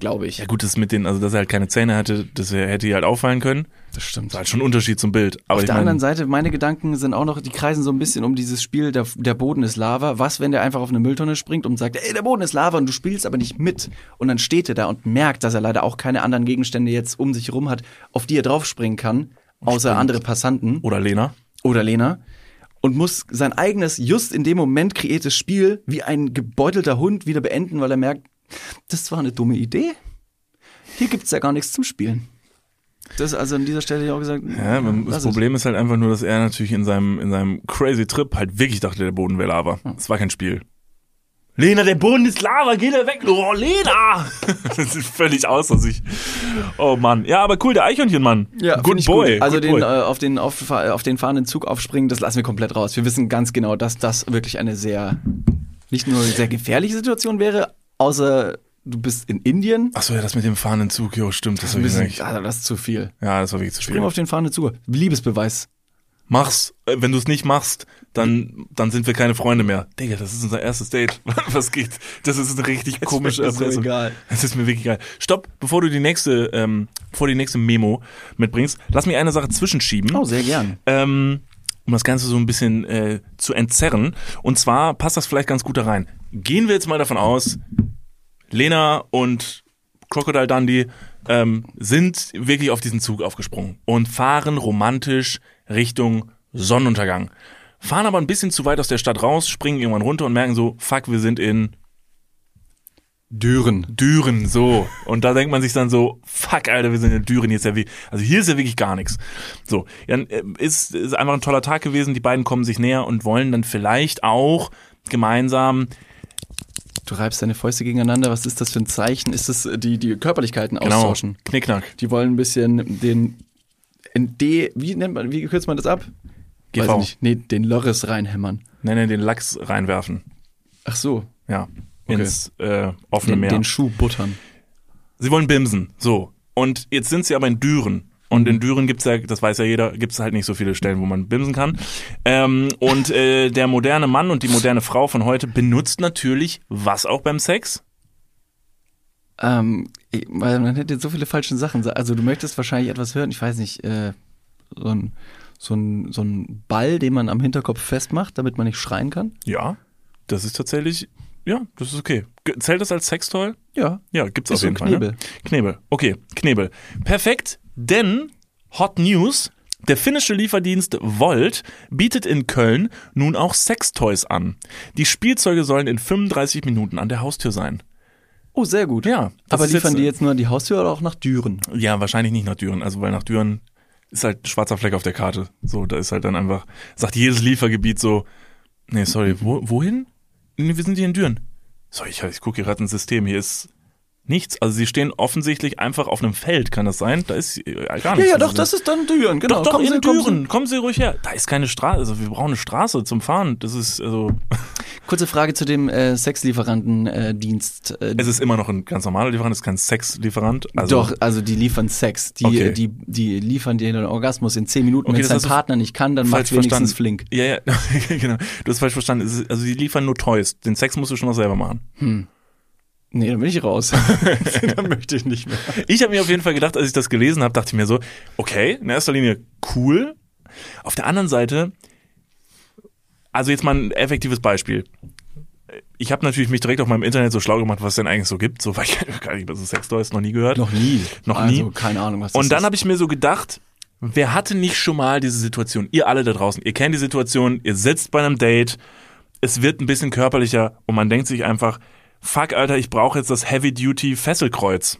Glaube ich. Ja gut, das mit den, also dass er halt keine Zähne hatte, das hätte ihr halt auffallen können. das stimmt. Das ist halt schon ein Unterschied zum Bild. Aber Auf der meine, anderen Seite, meine Gedanken sind auch noch, die kreisen so ein bisschen um dieses Spiel, der, der Boden ist Lava. Was, wenn der einfach auf eine Mülltonne springt und sagt, ey, der Boden ist Lava und du spielst aber nicht mit. Und dann steht er da und merkt, dass er leider auch keine anderen Gegenstände jetzt um sich herum hat, auf die er draufspringen kann, außer springt. andere Passanten oder Lena. oder Lena. Und muss sein eigenes, just in dem Moment kreiertes Spiel wie ein gebeutelter Hund wieder beenden, weil er merkt, das war eine dumme Idee. Hier gibt's ja gar nichts zum Spielen. Das also an dieser Stelle ich auch gesagt. Ja, man- das es. Problem ist halt einfach nur, dass er natürlich in seinem, in seinem crazy Trip halt wirklich dachte, der Boden wäre Lava. Es war kein Spiel. Lena, der Boden ist Lava, geh da weg. Oh, Lena! das ist völlig außer sich. Oh Mann. Ja, aber cool, der Eichhörnchenmann. Ja, good boy. Gut. Also good den, boy. äh, auf, den, auf, auf den fahrenden Zug aufspringen, das lassen wir komplett raus. Wir wissen ganz genau, dass das wirklich eine sehr, nicht nur sehr gefährliche Situation wäre, außer du bist in Indien. Achso, ja, das mit dem fahrenden Zug, jo, stimmt, das war bisschen, also das ist zu viel. ja, das war wirklich zu Spring viel. auf den fahrenden Zug. Liebesbeweis. Mach's. Äh, Wenn du es nicht machst, dann, dann sind wir keine Freunde mehr. Digga, das ist unser erstes Date. Was geht? Das ist eine richtig komische so Erpressung. egal. Das ist mir wirklich geil. Stopp, bevor du die nächste, ähm, bevor die nächste Memo mitbringst, lass mich eine Sache zwischenschieben. Oh, sehr gern. ähm, um das Ganze so ein bisschen äh, zu entzerren. Und zwar passt das vielleicht ganz gut da rein. Gehen wir jetzt mal davon aus, Lena und Crocodile Dundee ähm, sind wirklich auf diesen Zug aufgesprungen und fahren romantisch Richtung Sonnenuntergang. Fahren aber ein bisschen zu weit aus der Stadt raus, springen irgendwann runter und merken so, fuck, wir sind in Düren. Düren, so. Und da denkt man sich dann so, fuck, Alter, wir sind in Düren, hier ist ja wie, also hier ist ja wirklich gar nichts. So, dann äh, ist, ist einfach ein toller Tag gewesen, die beiden kommen sich näher und wollen dann vielleicht auch gemeinsam, Du reibst deine Fäuste gegeneinander. Was ist das für ein Zeichen? Ist das äh, die, die Körperlichkeiten genau, austauschen? Knickknack, Die wollen ein bisschen den ND, wie nennt man, wie kürzt man das ab? Weiß GV, ich nicht. Nee, den Loris reinhämmern. nenne den Lachs reinwerfen, Ach so. ja, Okay. ins äh, offene Den, Meer. den Schuh buttern. Sie wollen bimsen, so. Und jetzt sind sie aber in Düren. Und in Düren gibt's ja, das weiß ja jeder, gibt's halt nicht so viele Stellen, wo man bimsen kann. Ähm, und äh, der moderne Mann und die moderne Frau von heute benutzt natürlich was auch beim Sex? Ähm, weil man hätte jetzt so viele falsche Sachen. sa- Also du möchtest wahrscheinlich etwas hören, ich weiß nicht, äh, so ein, so ein, so ein Ball, den man am Hinterkopf festmacht, damit man nicht schreien kann. Ja, das ist tatsächlich ja, das ist okay. Zählt das als Sextoy? Ja. Ja, gibt's Ist auf so jeden ein Fall. Ne? Knebel. Knebel. Okay, Knebel. Perfekt, denn Hot News. Der finnische Lieferdienst Volt bietet in Köln nun auch Sextoys an. Die Spielzeuge sollen in 35 Minuten an der Haustür sein. Oh, sehr gut. Ja, Aber liefern jetzt- die jetzt nur an die Haustür oder auch nach Düren? Ja, wahrscheinlich nicht nach Düren, also weil nach Düren ist halt ein schwarzer Fleck auf der Karte. So, da ist halt dann einfach, sagt jedes Liefergebiet so, nee, sorry, wo, wohin? Nee, wir sind hier in Düren. So, ich, ich gucke hier gerade ein System, hier ist nichts. Also sie stehen offensichtlich einfach auf einem Feld, kann das sein? Da ist äh, gar Ja, nichts. ja, doch, Also- das ist dann Düren, genau. doch, doch, Kommen in Sie, kommen Sie. Düren. Kommen Sie ruhig her. Da ist keine Straße. Also wir brauchen eine Straße zum Fahren. Das ist, also, Kurze Frage zu dem äh, Sexlieferantendienst. Äh, es ist immer noch ein ganz normaler Lieferant, es ist kein Sexlieferant. Also, Doch, also die liefern Sex. Die, Okay. die, die liefern dir den Orgasmus in 10 Minuten. Okay, Wenn dein Partner nicht kann, dann macht wenigstens verstanden. flink. Ja, ja, genau. Du hast falsch verstanden. Also die liefern nur Toys. Den Sex musst du schon noch selber machen. Nee, dann bin ich raus. dann möchte ich nicht mehr. Ich habe mir auf jeden Fall gedacht, als ich das gelesen habe, dachte ich mir so, okay, in erster Linie cool. Auf der anderen Seite, also jetzt mal ein effektives Beispiel. Ich habe natürlich mich direkt auf meinem Internet so schlau gemacht, was es denn eigentlich so gibt, so weil ich gar nicht über so Sextoys noch nie gehört. Noch nie. Noch also, nie. keine Ahnung, was das Und dann habe ich mir so gedacht, wer hatte nicht schon mal diese Situation? Ihr alle da draußen, ihr kennt die Situation, ihr sitzt bei einem Date, es wird ein bisschen körperlicher und man denkt sich einfach, fuck, Alter, ich brauche jetzt das Heavy-Duty Fesselkreuz.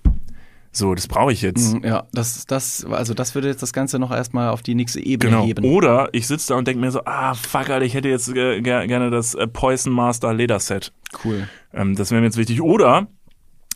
So, das brauche ich jetzt. Mm, Ja, das, das, also das würde jetzt das Ganze noch erstmal auf die nächste Ebene Genau. heben. Oder ich sitze da und denke mir so, ah, fuck, Alter, ich hätte jetzt äh, ger gerne das äh, Poison Master Lederset. Cool. Ähm, das wäre mir jetzt wichtig. Oder,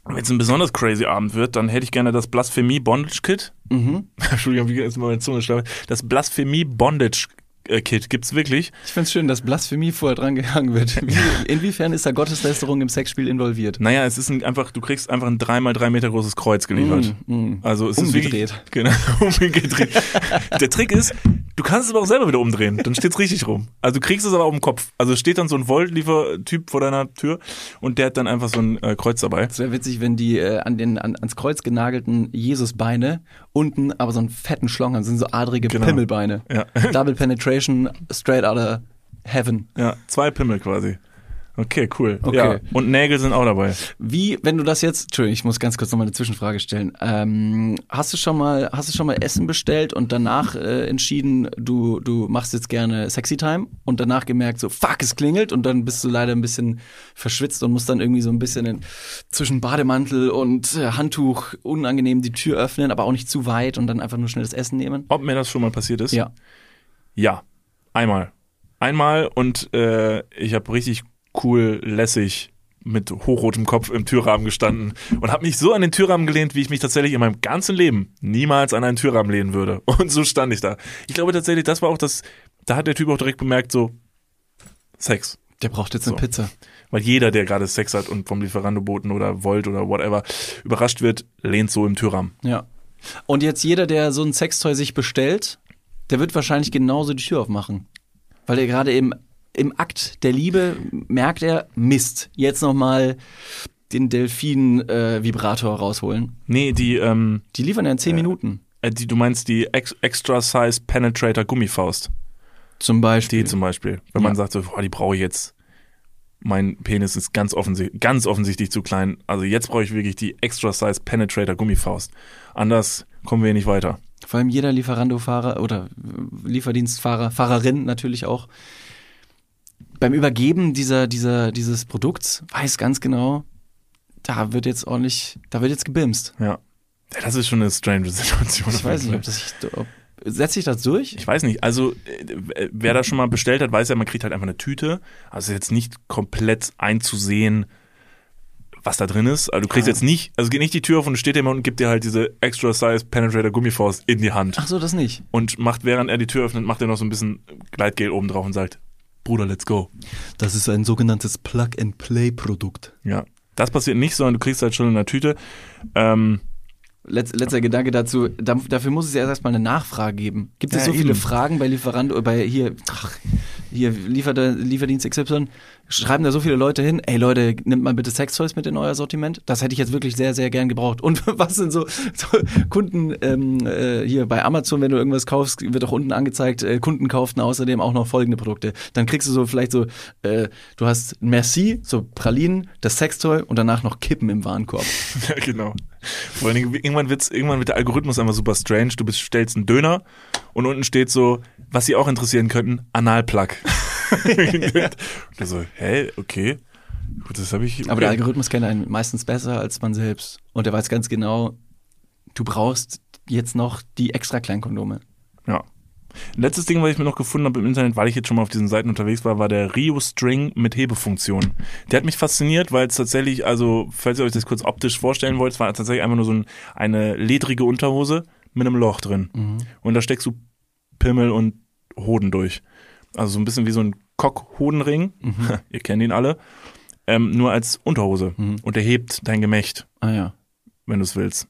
wenn es ein besonders crazy Abend wird, dann hätte ich gerne das Blasphemie Bondage Kit. Mhm. Entschuldigung, wie ist meine Zunge schlapp. Das Blasphemie Bondage Kit gibt's wirklich. Ich find's schön, dass Blasphemie vorher dran gehangen wird. Wie, inwiefern ist da Gotteslästerung im Sexspiel involviert? Naja, es ist ein, einfach, du kriegst einfach ein 3 mal 3 Meter großes Kreuz geliefert. Mm, mm. Also es Umgedreht. ist wirklich, genau, umgedreht. Der Trick ist, du kannst es aber auch selber wieder umdrehen, dann steht's richtig rum. Also du kriegst es aber auf dem Kopf. Also steht dann so ein Volt-Liefertyp vor deiner Tür und der hat dann einfach so ein äh, Kreuz dabei. Es wäre witzig, wenn die äh, an den an, ans Kreuz genagelten Jesusbeine unten aber so einen fetten Schlong haben, sind so adrige Genau. Pimmelbeine. Ja. Double Penetration, straight out of heaven. Ja, zwei Pimmel quasi. Okay, cool. Okay. Ja, und Nägel sind auch dabei. Wie, wenn du das jetzt, Entschuldigung, ich muss ganz kurz nochmal eine Zwischenfrage stellen. Ähm, hast du schon mal, hast du schon mal Essen bestellt und danach äh, entschieden, du, du machst jetzt gerne Sexy Time und danach gemerkt, so fuck, es klingelt und dann bist du leider ein bisschen verschwitzt und musst dann irgendwie so ein bisschen in, zwischen Bademantel und äh, Handtuch unangenehm die Tür öffnen, aber auch nicht zu weit und dann einfach nur schnell das Essen nehmen? Ob mir das schon mal passiert ist? Ja. Ja, einmal. Einmal und äh, ich habe richtig cool, lässig mit hochrotem Kopf im Türrahmen gestanden und habe mich so an den Türrahmen gelehnt, wie ich mich tatsächlich in meinem ganzen Leben niemals an einen Türrahmen lehnen würde. Und so stand ich da. Ich glaube tatsächlich, das war auch das, da hat der Typ auch direkt bemerkt, so Sex. Der braucht jetzt eine So. Pizza. Weil jeder, der gerade Sex hat und vom Lieferandoboten oder Volt oder whatever überrascht wird, lehnt so im Türrahmen. Ja. Und jetzt jeder, der so ein Sextoy sich bestellt, der wird wahrscheinlich genauso die Tür aufmachen. Weil er gerade im, im Akt der Liebe merkt er, Mist, jetzt nochmal den Delfin-Vibrator rausholen. Nee, die, ähm, Die liefern ja in zehn Minuten. äh, die, du meinst die Ex Extra Size Penetrator Gummifaust. Zum Beispiel. Die zum Beispiel. Wenn man Ja. sagt so, boah, die brauche ich jetzt. Mein Penis ist ganz, offensichtlich, ganz offensichtlich zu klein. Also jetzt brauche ich wirklich die Extra Size Penetrator Gummifaust. Anders kommen wir nicht weiter. Vor allem jeder Lieferando-Fahrer oder äh, Lieferdienstfahrer, Fahrerin natürlich auch, beim Übergeben dieser, dieser, dieses Produkts weiß ganz genau, da wird jetzt ordentlich, da wird jetzt gebimst. Ja. Ja, Das ist schon eine strange Situation. Ich weiß nicht, ob das, ob, setzt sich das durch? Ich weiß nicht. Also, äh, wer das schon mal bestellt hat, weiß ja, man kriegt halt einfach eine Tüte. Also jetzt nicht komplett einzusehen, was da drin ist. Also du kriegst Ah. jetzt nicht, also geht nicht die Tür auf und steht jemand und gibt dir halt diese Extra Size Penetrator Gummifaust in die Hand. Ach so, das nicht. Und macht, während er die Tür öffnet, macht er noch so ein bisschen Gleitgel oben drauf und sagt, Bruder, let's go. Das ist ein sogenanntes Plug-and-Play-Produkt. Ja. Das passiert nicht, sondern du kriegst halt schon in der Tüte. Ähm, Letz, letzter Gedanke dazu, da, dafür muss es ja erstmal eine Nachfrage geben. Gibt es Ja, so viele eben. Fragen bei Lieferando, bei hier, ach, hier liefert der Lieferdienst XY, schreiben da so viele Leute hin, ey Leute, nimmt mal bitte Sextoys mit in euer Sortiment. Das hätte ich jetzt wirklich sehr, sehr gern gebraucht. Und was sind so, so Kunden ähm, äh, hier bei Amazon, wenn du irgendwas kaufst, wird auch unten angezeigt, äh, Kunden kauften außerdem auch noch folgende Produkte. Dann kriegst du so vielleicht so, äh, du hast Merci, so Pralinen, das Sextoy und danach noch Kippen im Warenkorb. Ja, genau. Vor Dingen, irgendwann, wird's, irgendwann wird der Algorithmus einfach super strange. Du bestellst einen Döner und unten steht so, was sie auch interessieren könnten, Analplug. und so, hä, okay. Gut, das habe ich. Okay. Aber der Algorithmus kennt einen meistens besser als man selbst. Und er weiß ganz genau, du brauchst jetzt noch die extra Kleinkondome. Ja. Letztes Ding, was ich mir noch gefunden habe im Internet, weil ich jetzt schon mal auf diesen Seiten unterwegs war, war der Rio String mit Hebefunktion. Der hat mich fasziniert, weil es tatsächlich, also, falls ihr euch das kurz optisch vorstellen wollt, es war tatsächlich einfach nur so ein, eine ledrige Unterhose mit einem Loch drin. Mhm. Und da steckst du Pimmel und Hoden durch. Also so ein bisschen wie so ein Kock-Hodenring. ihr kennt ihn alle. Ähm, nur als Unterhose. Mhm. Und der hebt dein Gemächt, Ah ja. wenn du es willst.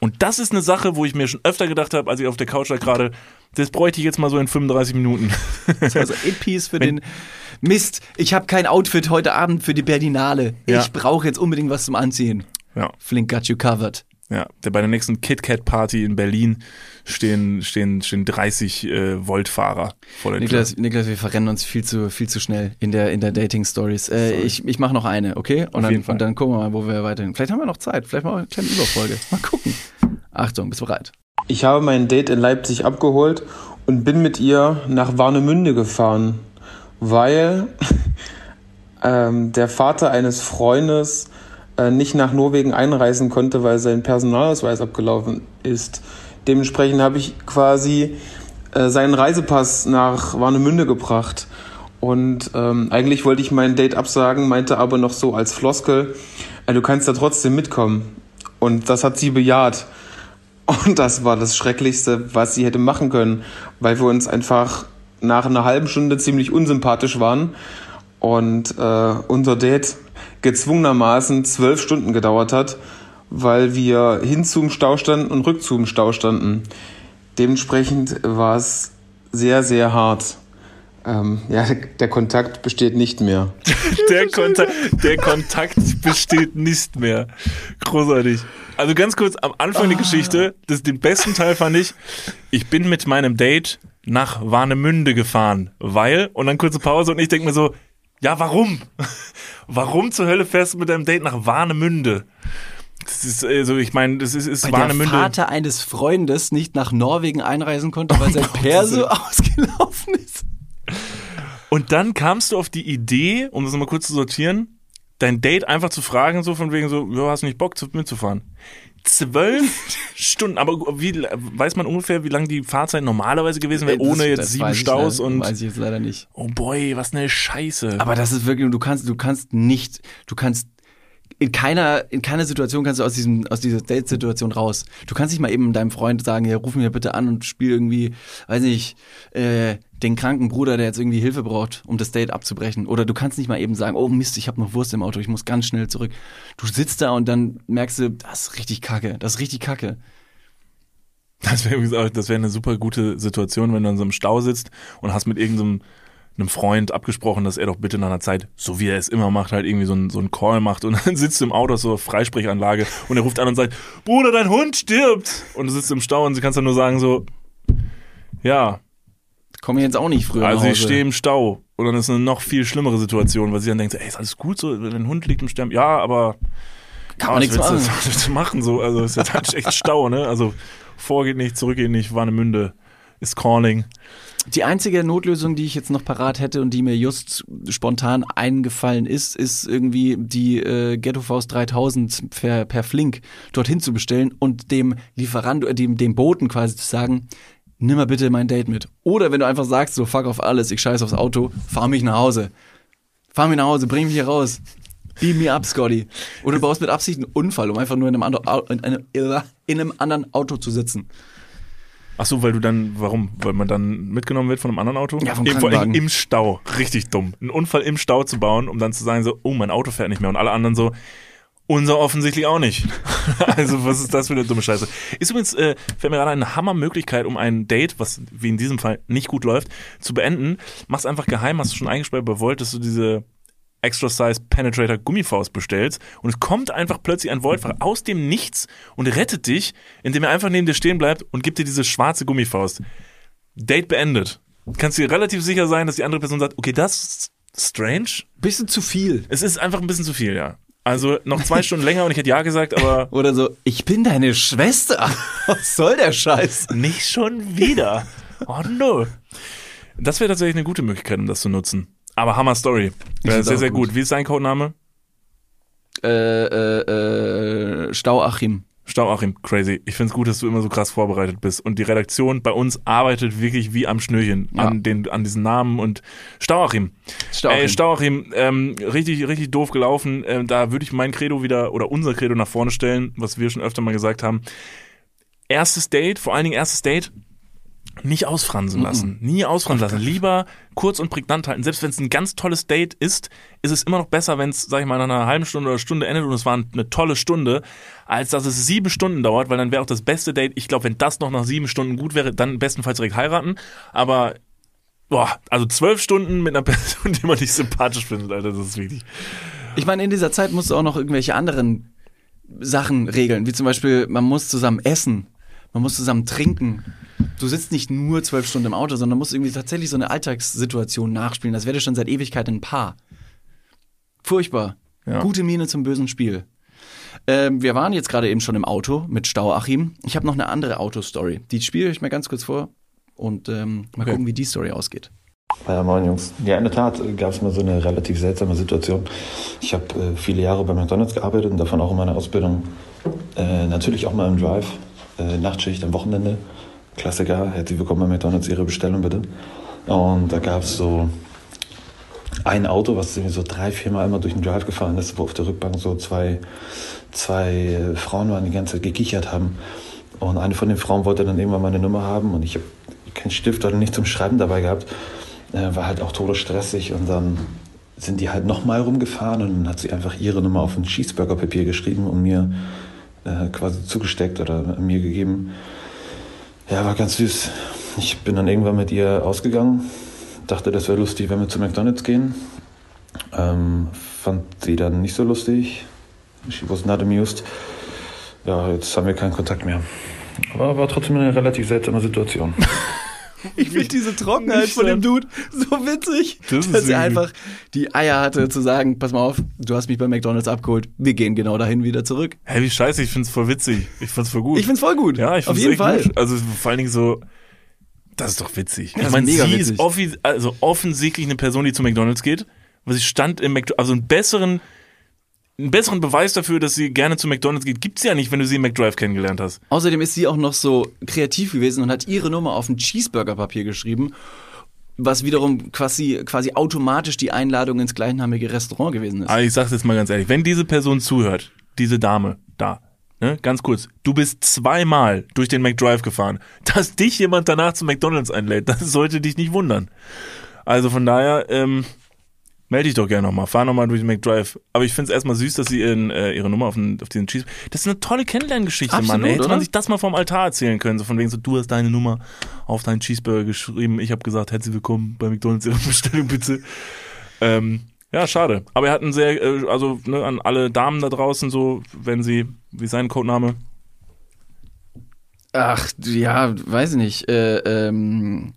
Und das ist eine Sache, wo ich mir schon öfter gedacht habe, als ich auf der Couch lag gerade, das bräuchte ich jetzt mal so in 35 Minuten. Das war so ein Piece für den Mist. Ich habe kein Outfit heute Abend für die Berlinale. Ja. Ich brauche jetzt unbedingt was zum Anziehen. Ja. Flink got you covered. Ja, der bei der nächsten KitKat Party in Berlin stehen, stehen, stehen 30 äh, Volt-Fahrer vor der Tür. Niklas, Niklas, wir verrennen uns viel zu, viel zu schnell in der, in der Dating-Stories. Äh, ich ich mache noch eine, okay? Und Auf dann, jeden Fall. und dann gucken wir mal, wo wir weiterhin. Vielleicht haben wir noch Zeit. Vielleicht machen wir eine kleine Überfolge. Mal gucken. Achtung, bist du bereit? Ich habe mein Date in Leipzig abgeholt und bin mit ihr nach Warnemünde gefahren, weil ähm, der Vater eines Freundes nicht nach Norwegen einreisen konnte, weil sein Personalausweis abgelaufen ist. Dementsprechend habe ich quasi äh, seinen Reisepass nach Warnemünde gebracht. Und ähm, eigentlich wollte ich mein Date absagen, meinte aber noch so als Floskel, äh, du kannst da trotzdem mitkommen. Und das hat sie bejaht. Und das war das Schrecklichste, was sie hätte machen können, weil wir uns einfach nach einer halben Stunde ziemlich unsympathisch waren und äh, unser Date gezwungenermaßen zwölf Stunden gedauert hat, weil wir hin zum Stau standen und rück zum Stau standen. Dementsprechend war es sehr, sehr hart. Ähm, ja, der Kontakt besteht nicht mehr. Der, Kontakt, der Kontakt besteht nicht mehr. Großartig. Also ganz kurz, am Anfang der Geschichte, das, den besten Teil fand ich, ich bin mit meinem Date nach Warnemünde gefahren, weil, und dann kurze Pause und ich denke mir so, ja, warum? Warum zur Hölle fährst du mit deinem Date nach Warnemünde? Das ist, also ich meine, das ist, ist Weil der. Vater eines Freundes nicht nach Norwegen einreisen konnte, weil sein Perso ausgelaufen ist. Und dann kamst du auf die Idee, um das mal kurz zu sortieren, dein Date einfach zu fragen, so von wegen so, ja, hast du nicht Bock zu- mitzufahren? Zwölf Stunden, aber wie weiß man ungefähr, wie lang die Fahrzeit normalerweise gewesen wäre, ohne jetzt sieben Staus und Weiß ich jetzt leider nicht. oh boy, was eine Scheiße. Aber das ist wirklich, du kannst, du kannst nicht, du kannst in keiner, in keiner Situation kannst du aus diesem, aus dieser Date-Situation raus. Du kannst nicht mal eben deinem Freund sagen, ja, ruf mir bitte an und spiel irgendwie, weiß nicht, äh, den kranken Bruder, der jetzt irgendwie Hilfe braucht, um das Date abzubrechen. Oder du kannst nicht mal eben sagen, oh Mist, ich habe noch Wurst im Auto, ich muss ganz schnell zurück. Du sitzt da und dann merkst du, das ist richtig kacke, das ist richtig kacke. Das wäre übrigens auch- das wäre eine super gute Situation, wenn du in so einem Stau sitzt und hast mit irgendeinem einem Freund abgesprochen, dass er doch bitte nach einer Zeit, so wie er es immer macht, halt irgendwie so einen so einen Call macht und dann sitzt du im Auto so Freisprechanlage und er ruft an und sagt, Bruder, dein Hund stirbt und du sitzt im Stau und sie kannst dann nur sagen so, ja, Komm jetzt auch nicht früher also ich stehe im Stau und dann ist eine noch viel schlimmere Situation, weil sie dann denkt, ey, ist alles gut so, dein Hund liegt im Sterben, ja, aber Kann man nichts machen. du machen so, also ist jetzt halt echt Stau, ne? Also vor geht nicht, zurück geht nicht, Warnemünde ist calling. Die einzige Notlösung, die ich jetzt noch parat hätte und die mir just spontan eingefallen ist, ist irgendwie die äh, Ghetto Faust 3000 per, per Flink dorthin zu bestellen und dem Lieferant, äh, dem, dem Boten quasi zu sagen, nimm mal bitte mein Date mit. Oder wenn du einfach sagst, so fuck auf alles, ich scheiß aufs Auto, fahr mich nach Hause. Fahr mich nach Hause, bring mich hier raus. Beam me up, Scotty. Oder du baust mit Absicht einen Unfall, um einfach nur in einem, anderen in einem, in einem anderen Auto zu sitzen. Ach so, weil du dann, warum? Weil man dann mitgenommen wird von einem anderen Auto? Ja, vom Im, vor allem im Stau. Richtig dumm. Einen Unfall im Stau zu bauen, um dann zu sagen so, oh, mein Auto fährt nicht mehr. Und alle anderen so, Unser offensichtlich auch nicht. also was ist das für eine dumme Scheiße? Ist übrigens, äh, fällt mir gerade eine Hammermöglichkeit, um ein Date, was wie in diesem Fall nicht gut läuft, zu beenden. Mach's einfach geheim, hast du schon eingesperrt bei Volt, dass du diese Extra Size Penetrator Gummifaust bestellst und es kommt einfach plötzlich ein Voltfahrer aus dem Nichts und rettet dich, indem er einfach neben dir stehen bleibt und gibt dir diese schwarze Gummifaust. Date beendet. Kannst dir relativ sicher sein, dass die andere Person sagt, okay, das ist strange. Bisschen zu viel. Es ist einfach ein bisschen zu viel, ja. Also noch zwei Stunden länger und ich hätte ja gesagt, aber Oder so, ich bin deine Schwester. Was soll der Scheiß? nicht schon wieder. Oh no. Das wäre tatsächlich eine gute Möglichkeit, um das zu nutzen. Aber Hammer Story. Äh, sehr, sehr gut. gut. Wie ist dein Codename? Äh, äh, äh, Stauachim. Stauachim, crazy. Ich find's gut, dass du immer so krass vorbereitet bist. Und die Redaktion bei uns arbeitet wirklich wie am Schnürchen Ja. an, den, an diesen Namen. Und Stauachim. Stauachim. Ey, Stauachim, ähm, richtig, richtig doof gelaufen. Ähm, da würde ich mein Credo wieder oder unser Credo nach vorne stellen, was wir schon öfter mal gesagt haben. Erstes Date, vor allen Dingen erstes Date, nicht ausfransen lassen. Nie ausfransen lassen. Lieber kurz und prägnant halten. Selbst wenn es ein ganz tolles Date ist, ist es immer noch besser, wenn es, sag ich mal, nach einer halben Stunde oder Stunde endet und es war eine tolle Stunde, als dass es sieben Stunden dauert, weil dann wäre auch das beste Date. Ich glaube, wenn das noch nach sieben Stunden gut wäre, dann bestenfalls direkt heiraten. Aber boah, also zwölf Stunden mit einer Person, die man nicht sympathisch findet, Alter, das ist wirklich. Ich meine, in dieser Zeit musst du auch noch irgendwelche anderen Sachen regeln, wie zum Beispiel, man muss zusammen essen, man muss zusammen trinken. Du sitzt nicht nur zwölf Stunden im Auto, sondern musst irgendwie tatsächlich so eine Alltagssituation nachspielen. Das wäre schon seit Ewigkeit ein Paar. Furchtbar. Ja. Gute Miene zum bösen Spiel. Ähm, wir waren jetzt gerade eben schon im Auto mit Stauachim. Ich habe noch eine andere Autostory. Die spiele ich mal ganz kurz vor und ähm, mal Okay. gucken, wie die Story ausgeht. Ja, moin Jungs. Ja, in der Tat gab es mal so eine relativ seltsame Situation. Ich habe äh, viele Jahre bei McDonalds gearbeitet und davon auch in meiner Ausbildung. Äh, natürlich auch mal im Drive, äh, Nachtschicht am Wochenende. Klassiker, herzlich willkommen bei McDonalds, Ihre Bestellung bitte. Und da gab es so ein Auto, was irgendwie so drei, viermal immer durch den Drive gefahren ist, wo auf der Rückbank so zwei, zwei äh, Frauen waren, die ganze Zeit gekichert haben. Und eine von den Frauen wollte dann irgendwann meine Nummer haben und ich habe keinen Stift oder nicht zum Schreiben dabei gehabt. Äh, war halt auch todesstressig und dann sind die halt nochmal rumgefahren und dann hat sie einfach ihre Nummer auf ein Cheeseburger-Papier geschrieben und mir äh, quasi zugesteckt oder mir gegeben. Ja, war ganz süß. Ich bin dann irgendwann mit ihr ausgegangen, dachte, das wäre lustig, wenn wir zu McDonalds gehen. Ähm, fand sie dann nicht so lustig. She was not amused. Ja, jetzt haben wir keinen Kontakt mehr. Aber war trotzdem eine relativ seltsame Situation. Ich finde diese Trockenheit von dem Dude so witzig, Das dass er einfach die Eier hatte zu sagen, pass mal auf, du hast mich bei McDonalds abgeholt, wir gehen genau dahin wieder zurück. Hä, wie scheiße, ich find's voll witzig. Ich find's voll gut. Ich find's voll gut. Ja, ich Auf find's jeden Fall. Gut. Also vor allen Dingen so, das ist doch witzig. Ich meine, sie witzig. ist offi also offensichtlich eine Person, die zu McDonalds geht, weil sie stand im McDonalds, also einen besseren, einen besseren Beweis dafür, dass sie gerne zu McDonalds geht, gibt's ja nicht, wenn du sie im McDrive kennengelernt hast. Außerdem ist sie auch noch so kreativ gewesen und hat ihre Nummer auf ein Cheeseburger-Papier geschrieben, was wiederum quasi, quasi automatisch die Einladung ins gleichnamige Restaurant gewesen ist. Aber ich sag's jetzt mal ganz ehrlich, wenn diese Person zuhört, diese Dame da, ne, ganz kurz, du bist zweimal durch den McDrive gefahren, dass dich jemand danach zu McDonalds einlädt, das sollte dich nicht wundern. Also von daher, ähm, melde dich doch gerne nochmal, fahr nochmal durch den McDrive. Aber ich find's erstmal süß, dass sie ihren, äh, ihre Nummer auf, den, auf diesen Cheese. Das ist eine tolle Kennenlerngeschichte, Mann. Ey, hätte man oder? sich das mal vom Altar erzählen können. So von wegen so, du hast deine Nummer auf deinen Cheeseburger geschrieben. Ich habe gesagt, herzlich willkommen bei McDonalds, Ihre Bestellung bitte. Ähm, ja, schade. Aber er hat einen sehr, äh, also ne, an alle Damen da draußen so, wenn sie, wie ist sein Codename? Ach, ja, weiß ich nicht. Äh, ähm,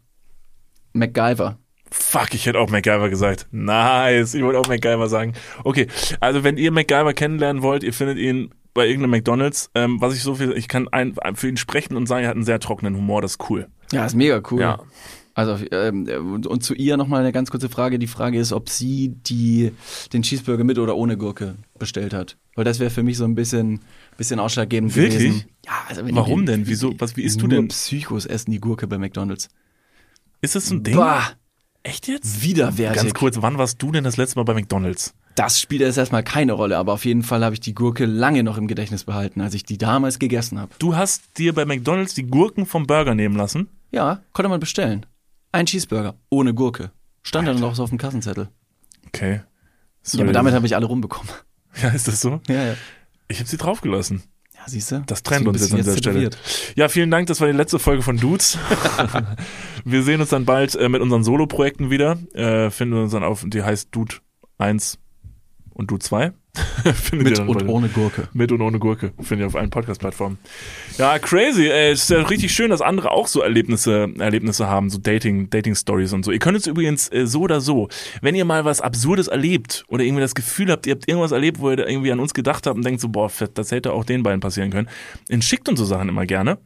MacGyver. Fuck, ich hätte auch MacGyver gesagt. Nice, ich wollte auch MacGyver sagen. Okay, also wenn ihr MacGyver kennenlernen wollt, ihr findet ihn bei irgendeinem McDonalds. Ähm, was ich so viel, ich kann ein, für ihn sprechen und sagen, er hat einen sehr trockenen Humor, das ist cool. Ja, ist mega cool. Ja. Also ähm, und, und zu ihr nochmal eine ganz kurze Frage. Die Frage ist, ob sie die, den Cheeseburger mit oder ohne Gurke bestellt hat. Weil das wäre für mich so ein bisschen, bisschen ausschlaggebend Wirklich? gewesen. Ja, also wenn Warum die, denn? Wieso? Was, wie isst du denn? Psychos essen die Gurke bei McDonalds. Ist das ein Ding? Bah, Echt jetzt? widerwärtig. Ganz kurz, wann warst du denn das letzte Mal bei McDonalds? Das spielt jetzt erstmal keine Rolle, aber auf jeden Fall habe ich die Gurke lange noch im Gedächtnis behalten, als ich die damals gegessen habe. Du hast dir bei McDonalds die Gurken vom Burger nehmen lassen? Ja, konnte man bestellen. Ein Cheeseburger ohne Gurke. Stand dann noch so auf dem Kassenzettel. Okay. Ja, aber damit habe ich alle rumbekommen. Ja, ist das so? Ja, ja. Ich habe sie draufgelassen. Ja, siehst du? Das trennt uns jetzt an dieser Stelle. Ja, vielen Dank. Das war die letzte Folge von Dudes. Wir sehen uns dann bald äh, mit unseren Solo-Projekten wieder. Äh, finden uns dann auf, die heißt Dude 1 und Dude 2. Mit und bald. ohne Gurke. Mit und ohne Gurke. Findet ihr auf allen Podcast-Plattformen. Ja, crazy. Ey, es ist ja richtig schön, dass andere auch so Erlebnisse, Erlebnisse haben, so Dating, Dating-Stories und so. Ihr könnt es übrigens äh, so oder so, wenn ihr mal was Absurdes erlebt oder irgendwie das Gefühl habt, ihr habt irgendwas erlebt, wo ihr da irgendwie an uns gedacht habt und denkt so, boah, das hätte auch den beiden passieren können, dann schickt uns so Sachen immer gerne.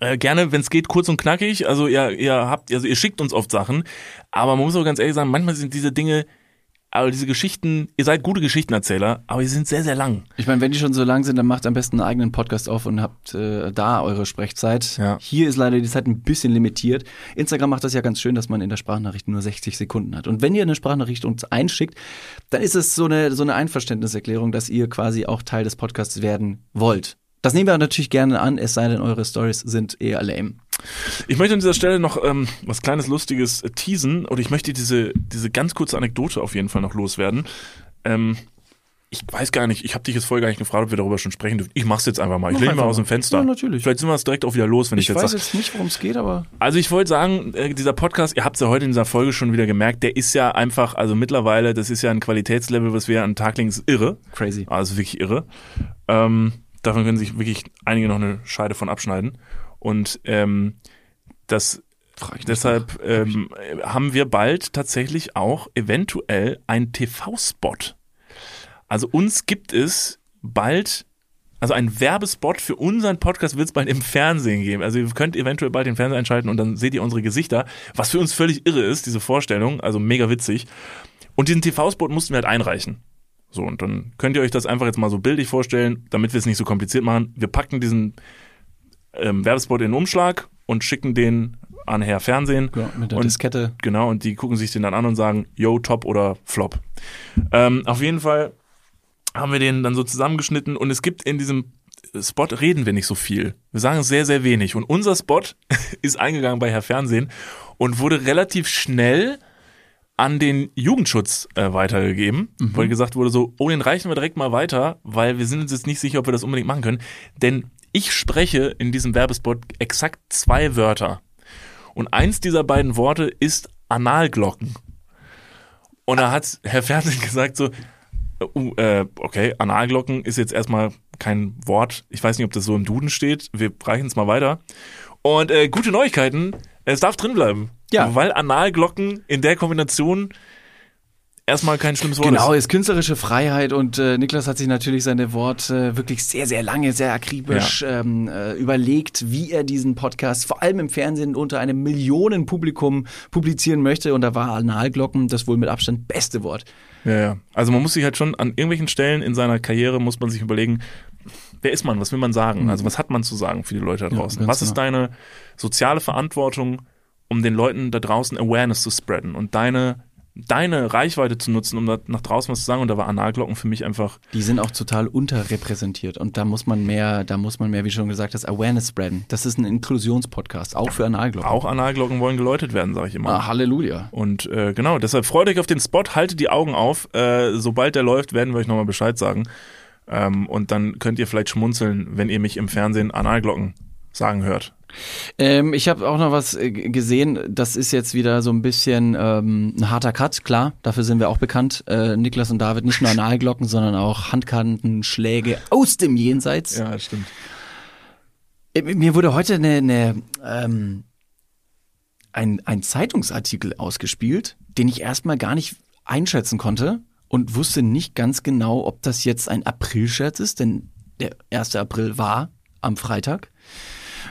Äh, gerne, wenn es geht, kurz und knackig. Also ihr, ihr habt, also ihr schickt uns oft Sachen, aber man muss auch ganz ehrlich sagen, manchmal sind diese Dinge, aber diese Geschichten, ihr seid gute Geschichtenerzähler, aber die sind sehr, sehr lang. Ich meine, wenn die schon so lang sind, dann macht am besten einen eigenen Podcast auf und habt äh, da eure Sprechzeit. Ja. Hier ist leider die Zeit ein bisschen limitiert. Instagram macht das ja ganz schön, dass man in der Sprachnachricht nur 60 Sekunden hat. Und wenn ihr eine Sprachnachricht uns einschickt, dann ist es so eine, so eine Einverständniserklärung, dass ihr quasi auch Teil des Podcasts werden wollt. Das nehmen wir natürlich gerne an, es sei denn, eure Stories sind eher lame. Ich möchte an dieser Stelle noch ähm, was kleines Lustiges äh, teasen oder ich möchte diese, diese ganz kurze Anekdote auf jeden Fall noch loswerden. Ähm, ich weiß gar nicht, ich habe dich jetzt vorher gar nicht gefragt, ob wir darüber schon sprechen dürfen. Ich mach's jetzt einfach mal. Ich lehne mal aus dem. Fenster. Ja, natürlich. Vielleicht sind wir es direkt auch wieder los, wenn ich, Ich jetzt weiß sag. jetzt nicht, worum es geht, aber Also ich wollte sagen, äh, dieser Podcast, ihr habt es ja heute in dieser Folge schon wieder gemerkt, der ist ja einfach, also mittlerweile, das ist ja ein Qualitätslevel, was wir an den Tag legen, ist irre. crazy. Also wirklich irre. Ähm, davon können sich wirklich einige noch eine Scheide von abschneiden. Und ähm, das ich deshalb ähm, haben wir bald tatsächlich auch eventuell einen TV-Spot. Also uns gibt es bald, also ein Werbespot für unseren Podcast wird es bald im Fernsehen geben. Also ihr könnt eventuell bald den Fernseher einschalten und dann seht ihr unsere Gesichter, was für uns völlig irre ist, diese Vorstellung, also mega witzig. Und diesen TV-Spot mussten wir halt einreichen. So, und dann könnt ihr euch das einfach jetzt mal so bildlich vorstellen, damit wir es nicht so kompliziert machen. Wir packen diesen ähm, Werbespot in den Umschlag und schicken den an Herr Fernsehen. Ja, mit der und, Diskette. Genau, und die gucken sich den dann an und sagen, yo, top oder flop. Ähm, auf jeden Fall haben wir den dann so zusammengeschnitten und es gibt in diesem Spot reden wir nicht so viel. Wir sagen sehr, sehr wenig. Und unser Spot ist eingegangen bei Herr Fernsehen und wurde relativ schnell an den Jugendschutz äh, weitergegeben, weil gesagt wurde so, oh, den reichen wir direkt mal weiter, weil wir sind uns jetzt nicht sicher, ob wir das unbedingt machen können. Denn ich spreche in diesem Werbespot exakt zwei Wörter. Und eins dieser beiden Worte ist Analglocken. Und da hat Herr Fernsehen gesagt so, uh, äh, okay, Analglocken ist jetzt erstmal kein Wort. Ich weiß nicht, ob das so im Duden steht. Wir reichen es mal weiter. Und äh, gute Neuigkeiten, es darf drin bleiben. Ja. Weil Analglocken in der Kombination erstmal kein schlimmes Wort Genau, ist. ist künstlerische Freiheit und äh, Niklas hat sich natürlich seine Worte wirklich sehr, sehr lange, sehr akribisch ähm, äh, überlegt, wie er diesen Podcast vor allem im Fernsehen unter einem Millionenpublikum publizieren möchte und da war Analglocken das wohl mit Abstand beste Wort. Ja, ja. Also man muss sich halt schon an irgendwelchen Stellen in seiner Karriere muss man sich überlegen, wer ist man, was will man sagen? Also was hat man zu sagen für die Leute da draußen? ganz was ist genau. deine soziale Verantwortung, um den Leuten da draußen Awareness zu spreaden und deine deine Reichweite zu nutzen, um da nach draußen was zu sagen? Und da war Analglocken für mich einfach Die sind auch total unterrepräsentiert und da muss man mehr, da muss man mehr, wie schon gesagt, das Awareness spreaden. Das ist ein Inklusionspodcast, auch für Analglocken. auch Analglocken wollen geläutet werden, sage ich immer. Ah, Halleluja. Und äh, genau, deshalb freut euch auf den Spot, haltet die Augen auf. Äh, sobald der läuft, werden wir euch nochmal Bescheid sagen. Ähm, und dann könnt ihr vielleicht schmunzeln, wenn ihr mich im Fernsehen Analglocken sagen hört. Ähm, ich habe auch noch was äh, gesehen. Das ist jetzt wieder so ein bisschen ähm, ein harter Cut, klar. Dafür sind wir auch bekannt. Äh, Niklas und David nicht nur Analglocken, sondern auch Handkantenschläge aus dem Jenseits. Ja, stimmt. Äh, Mir wurde heute eine, eine, ähm, ein, ein Zeitungsartikel ausgespielt, den ich erstmal gar nicht einschätzen konnte und wusste nicht ganz genau, ob das jetzt ein Aprilscherz ist, denn der 1. April war am Freitag.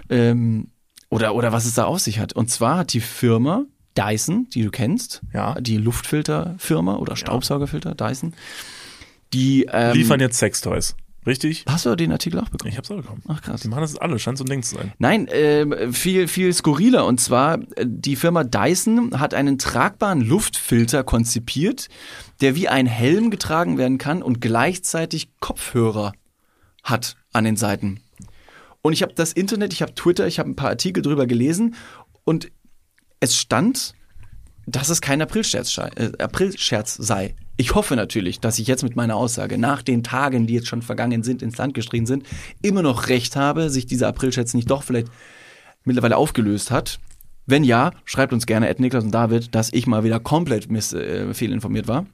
Ähm, oder, oder was es da auf sich hat. Und zwar hat die Firma Dyson, die du kennst, Ja. die Luftfilterfirma oder Staubsaugerfilter Dyson, die ähm, Liefern jetzt Sextoys. Richtig? Hast du den Artikel auch bekommen? Ich hab's auch bekommen. Ach krass. Die machen das alle, scheint so ein Ding zu sein. Nein, ähm, viel, viel skurriler. Und zwar, äh, die Firma Dyson hat einen tragbaren Luftfilter konzipiert, der wie ein Helm getragen werden kann und gleichzeitig Kopfhörer hat an den Seiten. Und ich habe das Internet, ich habe Twitter, ich habe ein paar Artikel drüber gelesen und es stand, dass es kein Aprilscherz, äh, Aprilscherz sei. Ich hoffe natürlich, dass ich jetzt mit meiner Aussage nach den Tagen, die jetzt schon vergangen sind, ins Land gestrichen sind, immer noch recht habe, sich dieser Aprilscherz nicht doch vielleicht mittlerweile aufgelöst hat. Wenn ja, schreibt uns gerne, Ed Niklas und David, dass ich mal wieder komplett miss, äh, fehlinformiert war.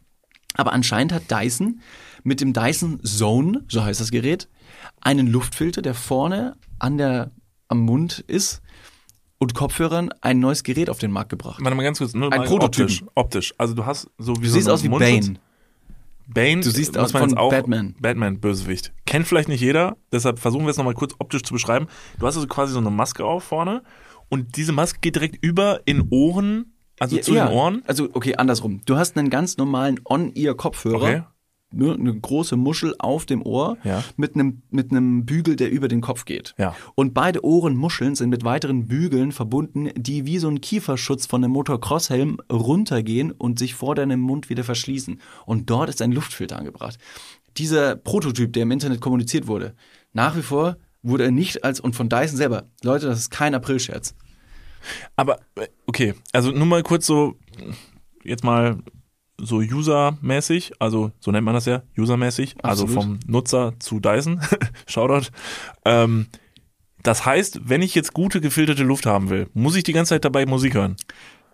Aber anscheinend hat Dyson mit dem Dyson Zone, so heißt das Gerät, einen Luftfilter, der vorne an der, am Mund ist und Kopfhörern ein neues Gerät auf den Markt gebracht. Warte mal ganz kurz, nur Ein mal Prototypen. optisch, optisch. Also du hast so wie Du so siehst aus wie Mundschutz- Bane. Bane, Du siehst aus von auch, Batman. Batman, Bösewicht. Kennt vielleicht nicht jeder, deshalb versuchen wir es nochmal kurz optisch zu beschreiben. Du hast also quasi so eine Maske auf vorne und diese Maske geht direkt über in Ohren, also zu den Ohren. Also, okay, andersrum. Du hast einen ganz normalen On-Ear-Kopfhörer. Okay. Nur eine große Muschel auf dem Ohr Ja. mit einem mit einem Bügel, der über den Kopf geht. Ja. Und beide Ohrenmuscheln sind mit weiteren Bügeln verbunden, die wie so ein Kieferschutz von einem Motocross-Helm runtergehen und sich vor deinem Mund wieder verschließen. Und dort ist ein Luftfilter angebracht. Dieser Prototyp, der im Internet kommuniziert wurde, nach wie vor wurde er nicht als und von Dyson selber. Leute, das ist kein Aprilscherz. Aber, äh, okay, also nur mal kurz so, jetzt mal so usermäßig, also so nennt man das ja, usermäßig, also vom Nutzer zu Dyson, Shoutout. Ähm, das heißt, wenn ich jetzt gute gefilterte Luft haben will, muss ich die ganze Zeit dabei Musik hören.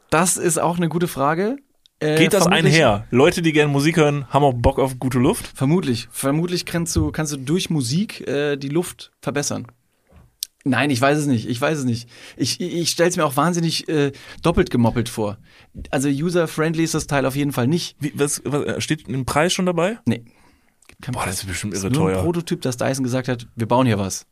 Das ist auch eine gute Frage. Äh, Geht das einher? Leute, die gerne Musik hören, haben auch Bock auf gute Luft? Vermutlich. Vermutlich kannst du, kannst du durch Musik äh, die Luft verbessern. Nein, ich weiß es nicht. Ich weiß es nicht. Ich, ich, stelle es mir auch wahnsinnig äh, doppelt gemoppelt vor. Also user-friendly ist das Teil auf jeden Fall nicht. Wie, was, was äh, steht im Preis schon dabei? Nee. Keinen Boah, Preis. das ist bestimmt Das irre ist nur ein teuer. Prototyp, dass Dyson gesagt hat, wir bauen hier was.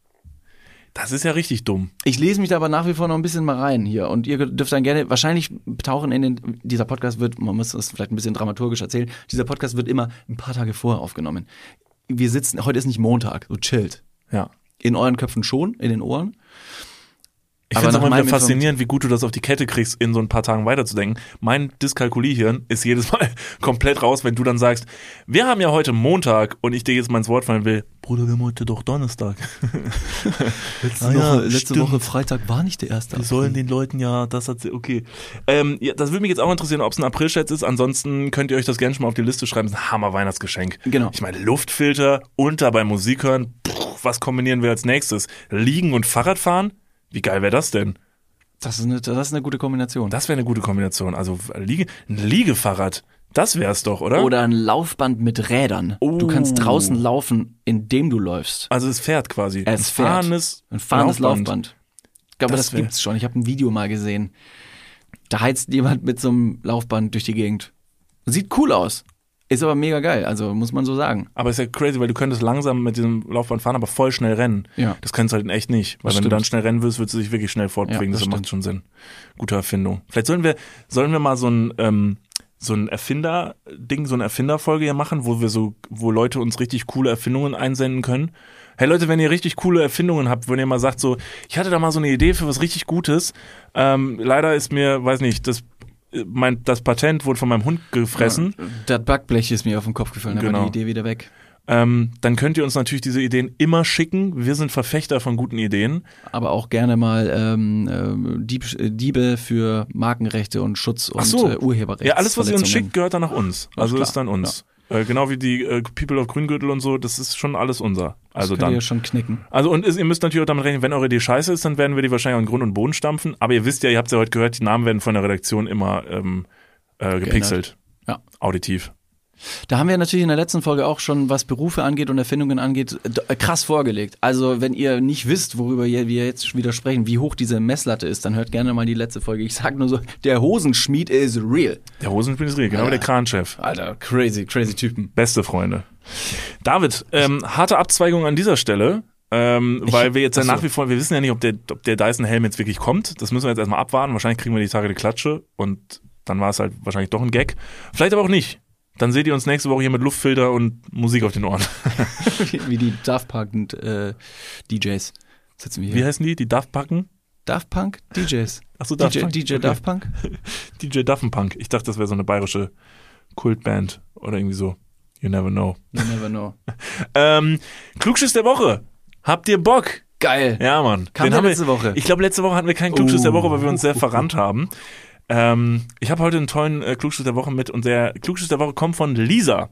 Das ist ja richtig dumm. Ich lese mich da aber nach wie vor noch ein bisschen mal rein hier und ihr dürft dann gerne, wahrscheinlich tauchen in den, dieser Podcast wird, man muss das vielleicht ein bisschen dramaturgisch erzählen, dieser Podcast wird immer ein paar Tage vorher aufgenommen. Wir sitzen, heute ist nicht Montag, so chillt. Ja. In euren Köpfen schon, in den Ohren. Ich finde es auch immer wieder faszinierend, wie gut du das auf die Kette kriegst, in so ein paar Tagen weiterzudenken. Mein Dyskalkulierhirn ist jedes Mal komplett raus, wenn du dann sagst, wir haben ja heute Montag und ich dir jetzt mal ins Wort fallen will, Bruder, wir haben heute doch Donnerstag. Letzte, Ah ja, Woche, letzte. Woche Freitag war nicht der erste. Wir sollen den Leuten ja das erzählen. Okay. Ähm, ja, das würde mich jetzt auch interessieren, ob es ein Aprilscherz ist. Ansonsten könnt ihr euch das gerne schon mal auf die Liste schreiben. Das ist ein Hammer-Weihnachtsgeschenk. Genau. Ich meine, Luftfilter und dabei Musik hören. Pff, was kombinieren wir als nächstes? Liegen und Fahrradfahren? Wie geil wäre das denn? Das ist eine, das ist eine gute Kombination. Das wäre eine gute Kombination. Also Liege, ein Liegefahrrad, das wär's doch, oder? Oder ein Laufband mit Rädern. Du kannst Oh. draußen laufen, indem du läufst. also es fährt quasi. Es ein fährt. fahrendes, Ein fahrendes Laufband. Ich glaube, Das das, wär- gibt's schon. Ich habe ein Video mal gesehen. Da heizt jemand mit so einem Laufband durch die Gegend. Sieht cool aus. Ist aber mega geil, also muss man so sagen. Aber ist ja crazy, weil du könntest langsam mit diesem Laufband fahren, aber voll schnell rennen. Ja. Das kannst du halt in echt nicht. Weil Das wenn du stimmt. dann schnell rennen willst, würdest du dich wirklich schnell fortbewegen. Ja, das das macht schon Sinn. Gute Erfindung. Vielleicht sollen wir, sollen wir mal so ein, ähm, so ein Erfinder-Ding, so eine Erfinderfolge hier machen, wo wir so, wo Leute uns richtig coole Erfindungen einsenden können. Hey Leute, wenn ihr richtig coole Erfindungen habt, wenn ihr mal sagt so, ich hatte da mal so eine Idee für was richtig Gutes, ähm, leider ist mir, weiß nicht, das, mein, das Patent wurde von meinem Hund gefressen. Das Backblech ist mir auf den Kopf gefallen, Genau. war die Idee wieder weg. ähm, dann könnt ihr uns natürlich diese Ideen immer schicken. Wir sind Verfechter von guten Ideen. Aber auch gerne mal ähm, äh, Dieb, äh, Diebe für Markenrechte und Schutz und Ach so. äh, Urheberrecht. Ja, alles, was ihr uns schickt, gehört dann nach uns. Also ist dann uns. Äh, genau wie die äh, People of Grüngürtel und so, das ist schon alles unser. Also Also könnt dann. ihr schon knicken. Also und ist, ihr müsst natürlich auch damit rechnen, wenn eure Idee scheiße ist, dann werden wir die wahrscheinlich in Grund und Boden stampfen. Aber ihr wisst ja, ihr habt ja heute gehört, die Namen werden von der Redaktion immer ähm, äh, gepixelt. Ja. Auditiv. Da haben wir natürlich in der letzten Folge auch schon, was Berufe angeht und Erfindungen angeht, äh, krass vorgelegt. Also wenn ihr nicht wisst, worüber wir jetzt wieder sprechen, wie hoch diese Messlatte ist, dann hört gerne mal die letzte Folge. Ich sag nur so, der Hosenschmied is real. Der Hosenspiel ist real, genau wie der Kranchef. Alter, crazy, crazy Typen. Beste Freunde. David, ähm, harte Abzweigung an dieser Stelle. Ähm, weil wir jetzt ja nach wie vor, wir wissen ja nicht, ob der, ob der Dyson-Helm jetzt wirklich kommt. Das müssen wir jetzt erstmal abwarten. Wahrscheinlich kriegen wir die Tage die Klatsche und dann war es halt wahrscheinlich doch ein Gag. Vielleicht aber auch nicht. Dann seht ihr uns nächste Woche hier mit Luftfilter und Musik auf den Ohren. wie die Daft Punk und, äh, DJs. Sitzen wir hier. Wie heißen die? Die Daft Packen? Daft Punk DJs. Achso, Daft DJ, Punk. DJ Okay. Daft Punk? DJ Daffenpunk. Ich dachte, das wäre so eine bayerische Kultband oder irgendwie so. You never know. You never know. Ähm, Klugschiss der Woche. Habt ihr Bock? Geil. Ja, Mann. Kam Den der haben wir- letzte Woche. Ich glaube, letzte Woche hatten wir keinen Klugschiss der Oh. Woche, weil wir uns sehr verrannt haben. Ähm, ich habe heute einen tollen äh, Klugschiss der Woche mit und der Klugschiss der Woche kommt von Lisa.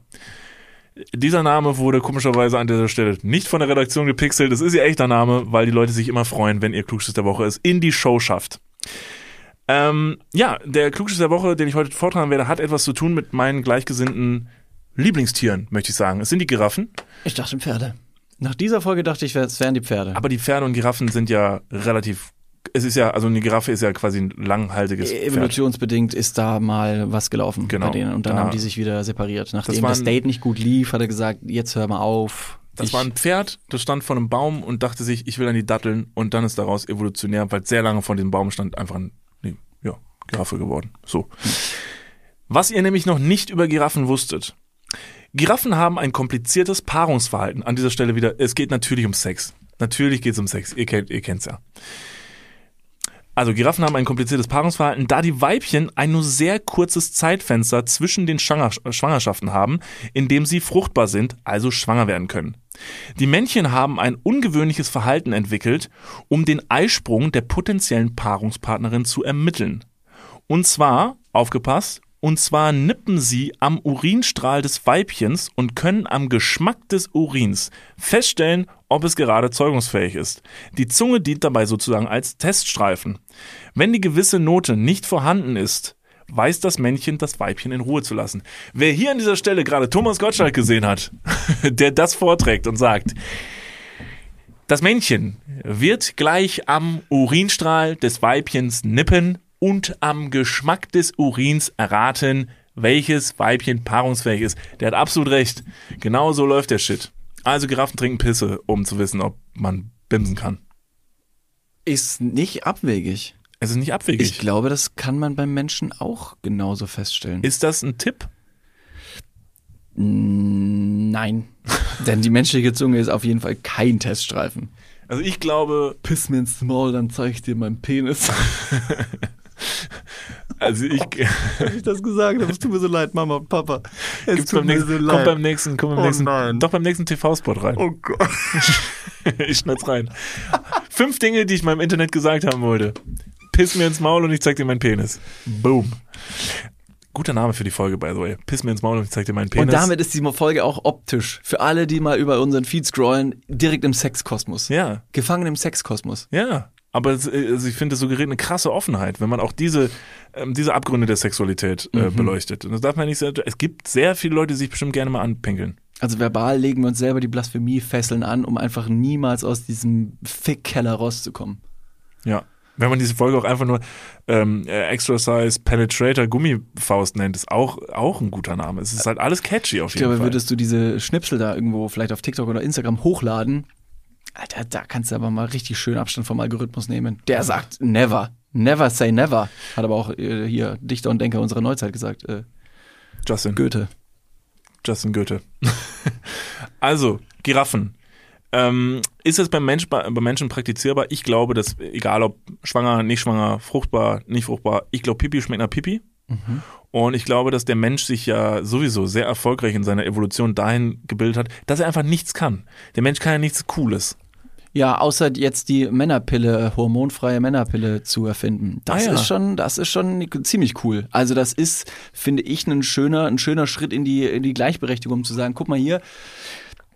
Dieser Name wurde komischerweise an dieser Stelle nicht von der Redaktion gepixelt. Das ist ihr echter Name, weil die Leute sich immer freuen, wenn ihr Klugschiss der Woche ist, in die Show schafft. Ähm, ja, der Klugschiss der Woche, den ich heute vortragen werde, hat etwas zu tun mit meinen gleichgesinnten Lieblingstieren, möchte ich sagen. Es sind die Giraffen. Ich dachte Pferde. Nach dieser Folge dachte ich, es wären die Pferde. Aber die Pferde und Giraffen sind ja relativ. Es ist ja, also eine Giraffe ist ja quasi ein langhaltiges Pferd. Evolutionsbedingt ist da mal was gelaufen Genau. bei denen und dann Da- haben die sich wieder separiert. Nachdem das, ein- Date nicht gut lief, hat er gesagt, jetzt hör mal auf. Das ich, war ein Pferd, das stand vor einem Baum und dachte sich, ich will an die Datteln und dann ist daraus evolutionär, weil sehr lange vor diesem Baum stand, einfach ein, nee, ja, Giraffe geworden. So. Was ihr nämlich noch nicht über Giraffen wusstet. Giraffen haben ein kompliziertes Paarungsverhalten. An dieser Stelle wieder, es geht natürlich um Sex. Natürlich geht es um Sex. Ihr kennt ihr kennt's ja. Also Giraffen haben ein kompliziertes Paarungsverhalten, da die Weibchen ein nur sehr kurzes Zeitfenster zwischen den Schwanger Schwangerschaften haben, in dem sie fruchtbar sind, also schwanger werden können. Die Männchen haben ein ungewöhnliches Verhalten entwickelt, um den Eisprung der potenziellen Paarungspartnerin zu ermitteln. Und zwar, aufgepasst, und zwar nippen sie am Urinstrahl des Weibchens und können am Geschmack des Urins feststellen, ob es gerade zeugungsfähig ist. Die Zunge dient dabei sozusagen als Teststreifen. Wenn die gewisse Note nicht vorhanden ist, weiß das Männchen, das Weibchen in Ruhe zu lassen. Wer hier an dieser Stelle gerade Thomas Gottschalk gesehen hat, der das vorträgt und sagt, das Männchen wird gleich am Urinstrahl des Weibchens nippen und am Geschmack des Urins erraten, welches Weibchen paarungsfähig ist. Der hat absolut recht. Genau so läuft der Shit. Also Giraffen trinken Pisse, um zu wissen, ob man bimsen kann. ist nicht abwegig. Es ist nicht abwegig. Ich glaube, das kann man beim Menschen auch genauso feststellen. ist das ein Tipp? Nein. Denn die menschliche Zunge ist auf jeden Fall kein Teststreifen. Also ich glaube, Piss mir ins Maul, dann zeig ich dir meinen Penis. also ich Hab ich das gesagt? Es tut mir so leid, Mama und Papa. Es gibt's beim nächsten, kommt beim nächsten, kommt beim Oh nächsten, nein. doch beim nächsten TV-Spot rein. oh Gott. ich schneid's rein. Fünf Dinge, die ich mal im Internet gesagt haben wollte. Piss mir ins Maul und ich zeig dir meinen Penis. Boom. Guter Name für die Folge, by the way. Piss mir ins Maul und ich zeig dir meinen Penis. Und damit ist die Folge auch optisch. Für alle, die mal über unseren Feed scrollen, direkt im Sexkosmos. ja, Gefangen im Sexkosmos. ja. Aber es, äh, also ich finde, es suggeriert eine krasse Offenheit, wenn man auch diese, ähm, diese Abgründe der Sexualität äh, beleuchtet. Und das darf man nicht sehr, es gibt sehr viele Leute, die sich bestimmt gerne mal anpinkeln. Also verbal legen wir uns selber die Blasphemiefesseln an, um einfach niemals aus diesem Fickkeller rauszukommen. Ja. Wenn man diese Folge auch einfach nur ähm, äh, Exercise Penetrator Gummifaust nennt, ist auch, auch ein guter Name. Es ist halt alles catchy auf Ich jeden glaube, Fall. würdest du diese Schnipsel da irgendwo vielleicht auf TikTok oder Instagram hochladen, Alter, da kannst du aber mal richtig schön Abstand vom Algorithmus nehmen. Der sagt never. Never say never. Hat aber auch äh, hier Dichter und Denker unserer Neuzeit gesagt. Äh, Justin. Goethe. Justin Goethe. also, Giraffen. Ähm, ist es beim, Mensch, bei, beim Menschen praktizierbar? Ich glaube, dass, egal ob schwanger, nicht schwanger, fruchtbar, nicht fruchtbar, ich glaube, Pipi schmeckt nach Pipi. Und ich glaube, dass der Mensch sich ja sowieso sehr erfolgreich in seiner Evolution dahin gebildet hat, dass er einfach nichts kann. Der Mensch kann ja nichts Cooles. Ja, außer jetzt die Männerpille, hormonfreie Männerpille zu erfinden. Das Ah, ja. ist schon, das ist schon ziemlich cool. Also das ist, finde ich, ein schöner, ein schöner Schritt in die, in die Gleichberechtigung, um zu sagen, guck mal hier,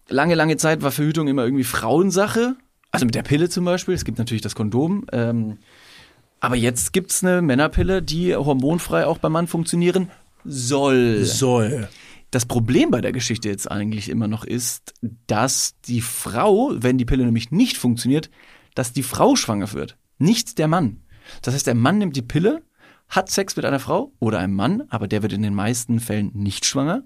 lange, lange Zeit war Verhütung immer irgendwie Frauensache. Also mit der Pille zum Beispiel. Es gibt natürlich das Kondom. Ähm, aber jetzt gibt's eine Männerpille, die hormonfrei auch beim Mann funktionieren soll. Soll. Das Problem bei der Geschichte jetzt eigentlich immer noch ist, dass die Frau, wenn die Pille nämlich nicht funktioniert, dass die Frau schwanger wird, nicht der Mann. Das heißt, der Mann nimmt die Pille, hat Sex mit einer Frau oder einem Mann, aber der wird in den meisten Fällen nicht schwanger.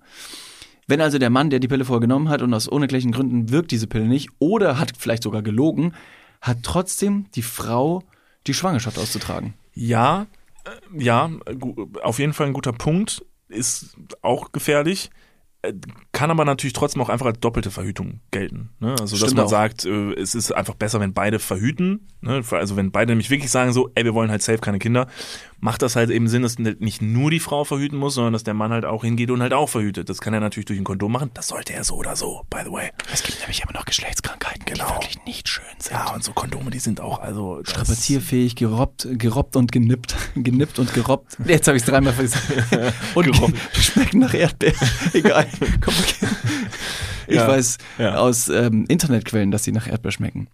Wenn also der Mann, der die Pille vorher genommen hat und aus unerklärlichen Gründen wirkt diese Pille nicht oder hat vielleicht sogar gelogen, hat trotzdem die Frau die Schwangerschaft auszutragen. Ja, äh, ja, auf jeden Fall ein guter Punkt. Ist auch gefährlich. Äh, Kann aber natürlich trotzdem auch einfach als doppelte Verhütung gelten. Ne? Also, dass Stimmt man auch. sagt, äh, es ist einfach besser, wenn beide verhüten. Ne? Also, wenn beide nämlich wirklich sagen so, ey, wir wollen halt safe keine Kinder. Macht das halt eben Sinn, dass nicht nur die Frau verhüten muss, sondern dass der Mann halt auch hingeht und halt auch verhütet. Das kann er natürlich durch ein Kondom machen. Das sollte er so oder so, by the way. Es gibt nämlich immer noch Geschlechtskrankheiten, Genau. die wirklich nicht schön sind. Ja, und so Kondome, die sind auch, also. Strapazierfähig, gerobbt, gerobbt und genippt. Genippt und gerobbt. Jetzt habe ich es dreimal gesagt. Und Gerobbt. schmecken nach Erdbeeren. Egal. Komm, okay. Ich Ja, weiß ja. aus ähm, Internetquellen, dass sie nach Erdbeer schmecken.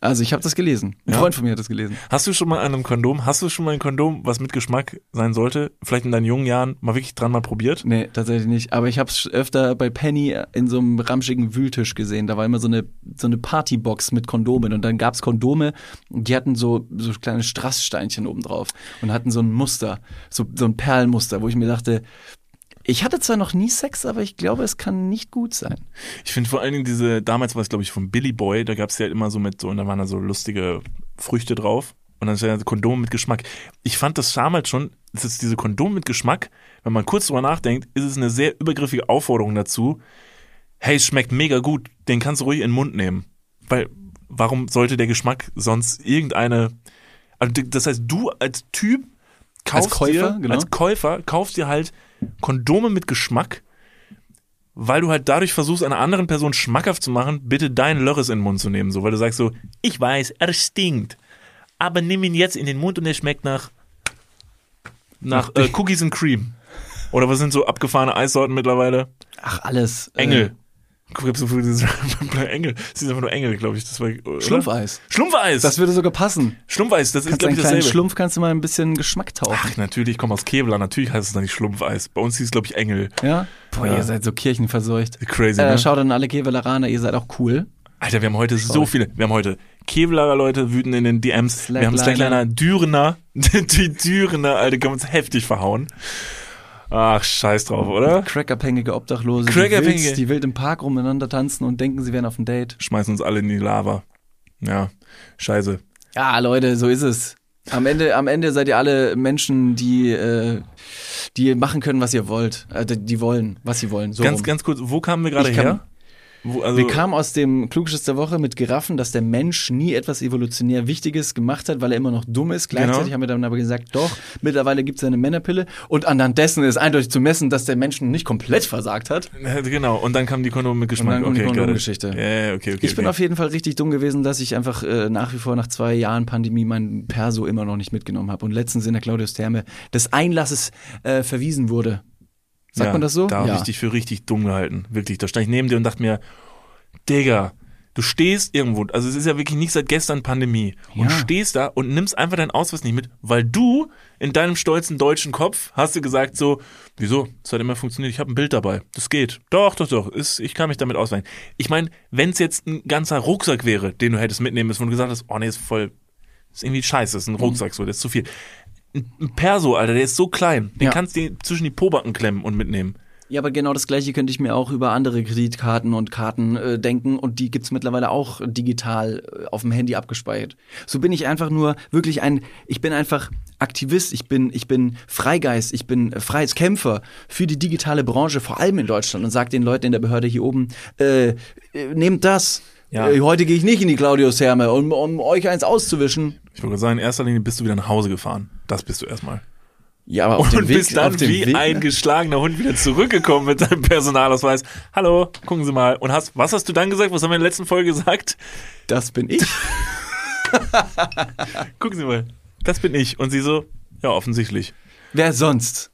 Also ich habe das gelesen. Ein Ja. Freund von mir hat das gelesen. Hast du schon mal an einem Kondom, hast du schon mal ein Kondom, was mit Geschmack sein sollte, vielleicht in deinen jungen Jahren mal wirklich dran mal probiert? Nee, tatsächlich nicht. Aber ich habe es öfter bei Penny in so einem ramschigen Wühltisch gesehen. Da war immer so eine, so eine Partybox mit Kondomen. Und dann gab's Kondome, die hatten so, so kleine Strasssteinchen oben drauf und hatten so ein Muster, so, so ein Perlenmuster, wo ich mir dachte, ich hatte zwar noch nie Sex, aber ich glaube, es kann nicht gut sein. Ich finde vor allen Dingen diese, damals war es glaube ich von Billy Boy, da gab es ja immer so mit so, und da waren da so lustige Früchte drauf. Und dann ist ja Kondom mit Geschmack. Ich fand das damals schon, das ist diese Kondom mit Geschmack, wenn man kurz drüber nachdenkt, ist es eine sehr übergriffige Aufforderung dazu, hey, es schmeckt mega gut, den kannst du ruhig in den Mund nehmen. Weil, warum sollte der Geschmack sonst irgendeine, also das heißt, du als Typ kaufst Käufer, dir, genau. als Käufer kaufst dir halt Kondome mit Geschmack, weil du halt dadurch versuchst, einer anderen Person schmackhaft zu machen, bitte dein Lörres in den Mund zu nehmen. So, weil du sagst so, ich weiß, er stinkt, aber nimm ihn jetzt in den Mund und er schmeckt nach, nach äh, Cookies and Cream. Oder was sind so abgefahrene Eissorten mittlerweile? Ach, alles. äh, Engel. Guck, ich hab so viel dieses Engel. Das ist einfach nur Engel, glaube ich. Das war, oder? Schlumpfeis. Schlumpfeis. Das würde sogar passen. Schlumpfeis, das ist, Kannst glaube einen ich, dasselbe. Schlumpf kannst du mal ein bisschen Geschmack tauchen. Ach, natürlich, ich komme aus Kevlar, natürlich heißt es dann nicht Schlumpfeis. Bei uns hieß es, glaube ich, Engel. Ja? Boah, Ja. ihr seid so kirchenverseucht. Crazy, Äh, ne? schaut an alle Kevelaner, ihr seid auch cool. Alter, wir haben heute so viele. Wir haben heute Kevlarer Leute wüten in den DMs. Wir haben Slackliner. Slackliner, Dürener. Die Dürener, Alter, können uns heftig verhauen. Ach, scheiß drauf, oder? Crackabhängige Obdachlose, Crackabhängige. die, wild, die wild im Park rumeinander tanzen und denken, sie wären auf ein Date. Schmeißen uns alle in die Lava. Ja, scheiße. Ja, Leute, so ist es. Am Ende, am Ende seid ihr alle Menschen, die, äh, die machen können, was ihr wollt. Äh, die- wollen, was sie wollen. So ganz, rum. ganz kurz, wo kamen wir gerade her? Wo, also, Wir kamen aus dem Klugschiss der Woche mit Giraffen, dass der Mensch nie etwas evolutionär Wichtiges gemacht hat, weil er immer noch dumm ist. Gleichzeitig Genau. haben wir dann aber gesagt, doch, mittlerweile gibt es eine Männerpille und anhand dessen ist eindeutig zu messen, dass der Mensch nicht komplett versagt hat. Äh, Genau, und dann kam die Kondome mit Geschmack. dann kommt die okay, it. Kondomgeschichte. Ja, okay, okay. Ich bin auf jeden Fall richtig dumm gewesen, dass ich einfach äh, nach wie vor nach zwei Jahren Pandemie mein Perso immer noch nicht mitgenommen habe und letztens in der Claudius Therme des Einlasses äh, verwiesen wurde. Sagt ja, man das so? Da habe ja. ich dich für richtig dumm gehalten. Wirklich. Da stand ich neben dir und dachte mir, Digga, du stehst irgendwo, also es ist ja wirklich nicht seit gestern Pandemie, und Ja. stehst da und nimmst einfach deinen Ausweis nicht mit, weil du in deinem stolzen deutschen Kopf hast du gesagt so, wieso, das hat immer funktioniert, ich habe ein Bild dabei, das geht. Doch, doch, doch, ist, ich kann mich damit ausweichen. Ich meine, wenn es jetzt ein ganzer Rucksack wäre, den du hättest mitnehmen müssen, wo du gesagt hast, oh nee, ist voll, ist irgendwie scheiße, ist ein Mhm. Rucksack so, das ist zu viel. Ein Perso, Alter, der ist so klein, den Ja. kannst du zwischen die Pobacken klemmen und mitnehmen. Ja, aber genau das gleiche könnte ich mir auch über andere Kreditkarten und Karten äh, denken und die gibt's mittlerweile auch digital äh, auf dem Handy abgespeichert. So bin ich einfach nur wirklich ein, ich bin einfach Aktivist, ich bin, ich bin Freigeist, ich bin äh, Freiheitskämpfer für die digitale Branche, vor allem in Deutschland und sage den Leuten in der Behörde hier oben, äh, äh, nehmt das. Ja. Äh, heute gehe ich nicht in die Claudius-Therme, um, um euch eins auszuwischen. Ich wollte sagen, in erster Linie bist du wieder nach Hause gefahren. Das bist du erstmal. Ja, aber auf Und Weg, bist dann wie Weg, ein ne? geschlagener Hund wieder zurückgekommen mit deinem Personalausweis. Hallo, gucken Sie mal. Und hast, was hast du dann gesagt? Was haben wir in der letzten Folge gesagt? Das bin ich. Gucken Sie mal. Das bin ich. Und sie so, ja, offensichtlich. Wer sonst?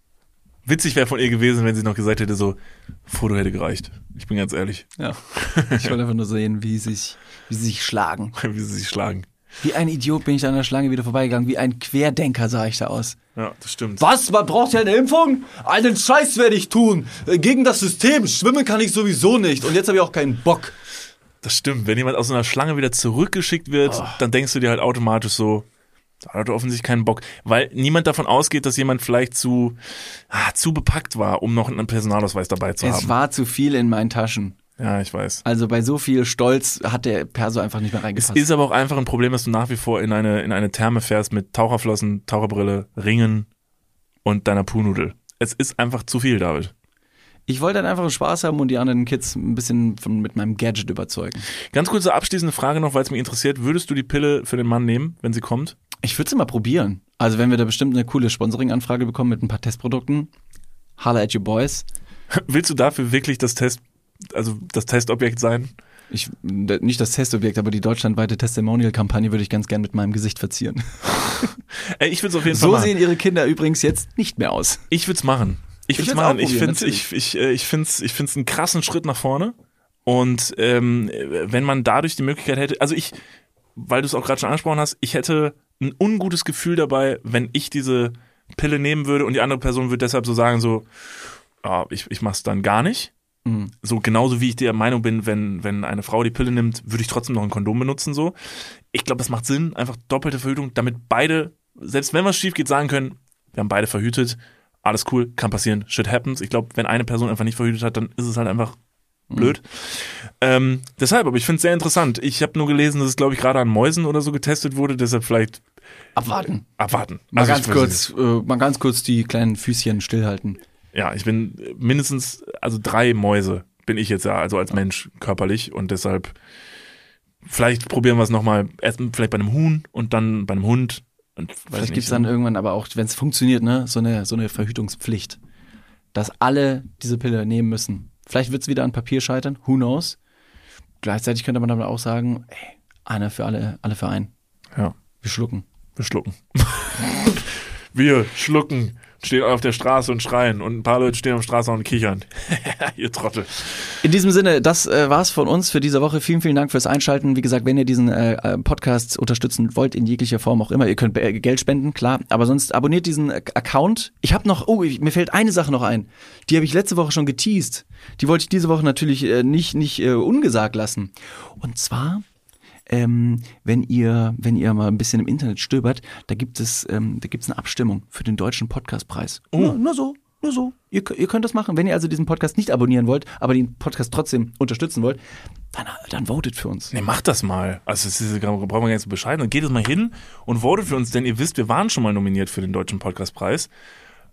Witzig wäre von ihr gewesen, wenn sie noch gesagt hätte, so, Foto hätte gereicht. Ich bin ganz ehrlich, Ja. Ich wollte einfach nur sehen, wie sie sich, wie sie sich schlagen. wie sie sich schlagen. Wie ein Idiot bin ich da an der Schlange wieder vorbeigegangen. Wie ein Querdenker sah ich da aus. Ja, das stimmt. Was? Man braucht ja eine Impfung? Einen Scheiß werde ich tun. Äh, Gegen das System. Schwimmen kann ich sowieso nicht. Und jetzt habe ich auch keinen Bock. Das stimmt. Wenn jemand aus einer Schlange wieder zurückgeschickt wird, dann denkst du dir halt automatisch so, da hat er offensichtlich keinen Bock. Weil niemand davon ausgeht, dass jemand vielleicht zu, ah, zu bepackt war, um noch einen Personalausweis dabei zu Es haben. war zu viel in meinen Taschen. Ja, ich weiß. Also bei so viel Stolz hat der Perso einfach nicht mehr Es reingepasst. ist aber auch einfach ein Problem, dass du nach wie vor in eine, in eine Therme fährst mit Taucherflossen, Taucherbrille, Ringen und deiner Poolnudel. Es ist einfach zu viel, David. ich wollte dann einfach Spaß haben und die anderen Kids ein bisschen von, mit meinem Gadget überzeugen. Ganz kurze abschließende Frage noch, weil es mich interessiert. Würdest du die Pille für den Mann nehmen, wenn sie kommt? Ich würde es mal probieren. Also wenn wir da bestimmt eine coole Sponsoring-Anfrage bekommen mit ein paar Testprodukten, holla at your boys. Willst du dafür wirklich das Test, also das Testobjekt sein? Ich, nicht das Testobjekt, aber die deutschlandweite Testimonial-Kampagne würde ich ganz gern mit meinem Gesicht verzieren. Ey, ich würde es auf jeden So Fall machen. sehen ihre Kinder übrigens jetzt nicht mehr aus. Ich würde es machen. Ich würde es machen. Ich finde ich, ich, äh, ich find's, ich find's einen krassen Schritt nach vorne. Und ähm, wenn man dadurch die Möglichkeit hätte, also ich, weil du es auch gerade schon angesprochen hast, ich hätte ein ungutes Gefühl dabei, wenn ich diese Pille nehmen würde und die andere Person würde deshalb so sagen, so, ah, ich, ich mach's dann gar nicht. Mhm. So genauso wie ich der Meinung bin, wenn, wenn eine Frau die Pille nimmt, würde ich trotzdem noch ein Kondom benutzen. So. Ich glaube, das macht Sinn, einfach doppelte Verhütung, damit beide, selbst wenn was schief geht, sagen können, wir haben beide verhütet, alles cool, kann passieren, shit happens. Ich glaube, wenn eine Person einfach nicht verhütet hat, dann ist es halt einfach blöd. Ähm, deshalb, aber ich finde es sehr interessant. Ich habe nur gelesen, dass es, glaube ich, gerade an Mäusen oder so getestet wurde, deshalb vielleicht Abwarten. abwarten. Mal Also ganz kurz, äh, mal ganz kurz die kleinen Füßchen stillhalten. Ja, ich bin mindestens, also drei Mäuse bin ich jetzt ja, also als Mensch körperlich und deshalb vielleicht probieren wir es nochmal, vielleicht bei einem Huhn und dann bei einem Hund. Und Vielleicht nicht. gibt's dann irgendwann aber auch, wenn es funktioniert, ne, so eine, so eine Verhütungspflicht. Dass alle diese Pille nehmen müssen. Vielleicht wird's wieder an Papier scheitern, who knows. Gleichzeitig könnte man aber auch sagen, ey, einer für alle, alle für einen. Ja, Wir schlucken. wir schlucken. wir schlucken, stehen auf der Straße und schreien und ein paar Leute stehen am Straßenrand und kichern. Ihr Trottel. In diesem Sinne, das äh, war's von uns für diese Woche. Vielen, vielen Dank fürs Einschalten. Wie gesagt, wenn ihr diesen äh, äh, Podcast unterstützen wollt, in jeglicher Form auch immer, ihr könnt äh, Geld spenden, klar. Aber sonst abonniert diesen äh, Account. Ich habe noch, oh, mir fällt eine Sache noch ein. Die habe ich letzte Woche schon geteased. Die wollte ich diese Woche natürlich äh, nicht, nicht ungesagt lassen. Und zwar ähm, wenn ihr, wenn ihr mal ein bisschen im Internet stöbert, da gibt es, ähm, da gibt's eine Abstimmung für den deutschen Podcastpreis. Oh. Nur, nur so, nur so. Ihr, ihr könnt das machen. Wenn ihr also diesen Podcast nicht abonnieren wollt, aber den Podcast trotzdem unterstützen wollt, dann, dann votet für uns. Nee, macht das mal. Also das ist, brauchen wir gar nicht zu bescheiden. Dann geht es mal hin und votet für uns, denn ihr wisst, wir waren schon mal nominiert für den Deutschen Podcastpreis.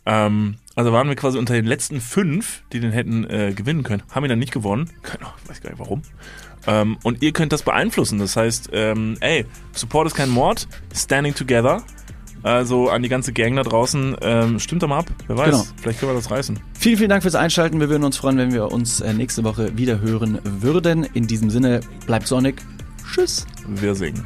Ähm, also waren wir quasi unter den letzten fünf, die den hätten äh, gewinnen können. Haben ihn dann nicht gewonnen. Keine Ahnung, weiß gar nicht warum. Ähm, und ihr könnt das beeinflussen. Das heißt, ähm, ey, Support ist kein Mord, standing together. Also an die ganze Gang da draußen, ähm, stimmt doch mal ab. Wer weiß, Genau. vielleicht können wir das reißen. Vielen, vielen Dank fürs Einschalten. Wir würden uns freuen, wenn wir uns äh, nächste Woche wieder hören würden. In diesem Sinne, bleibt sonnig. Tschüss. Wir singen.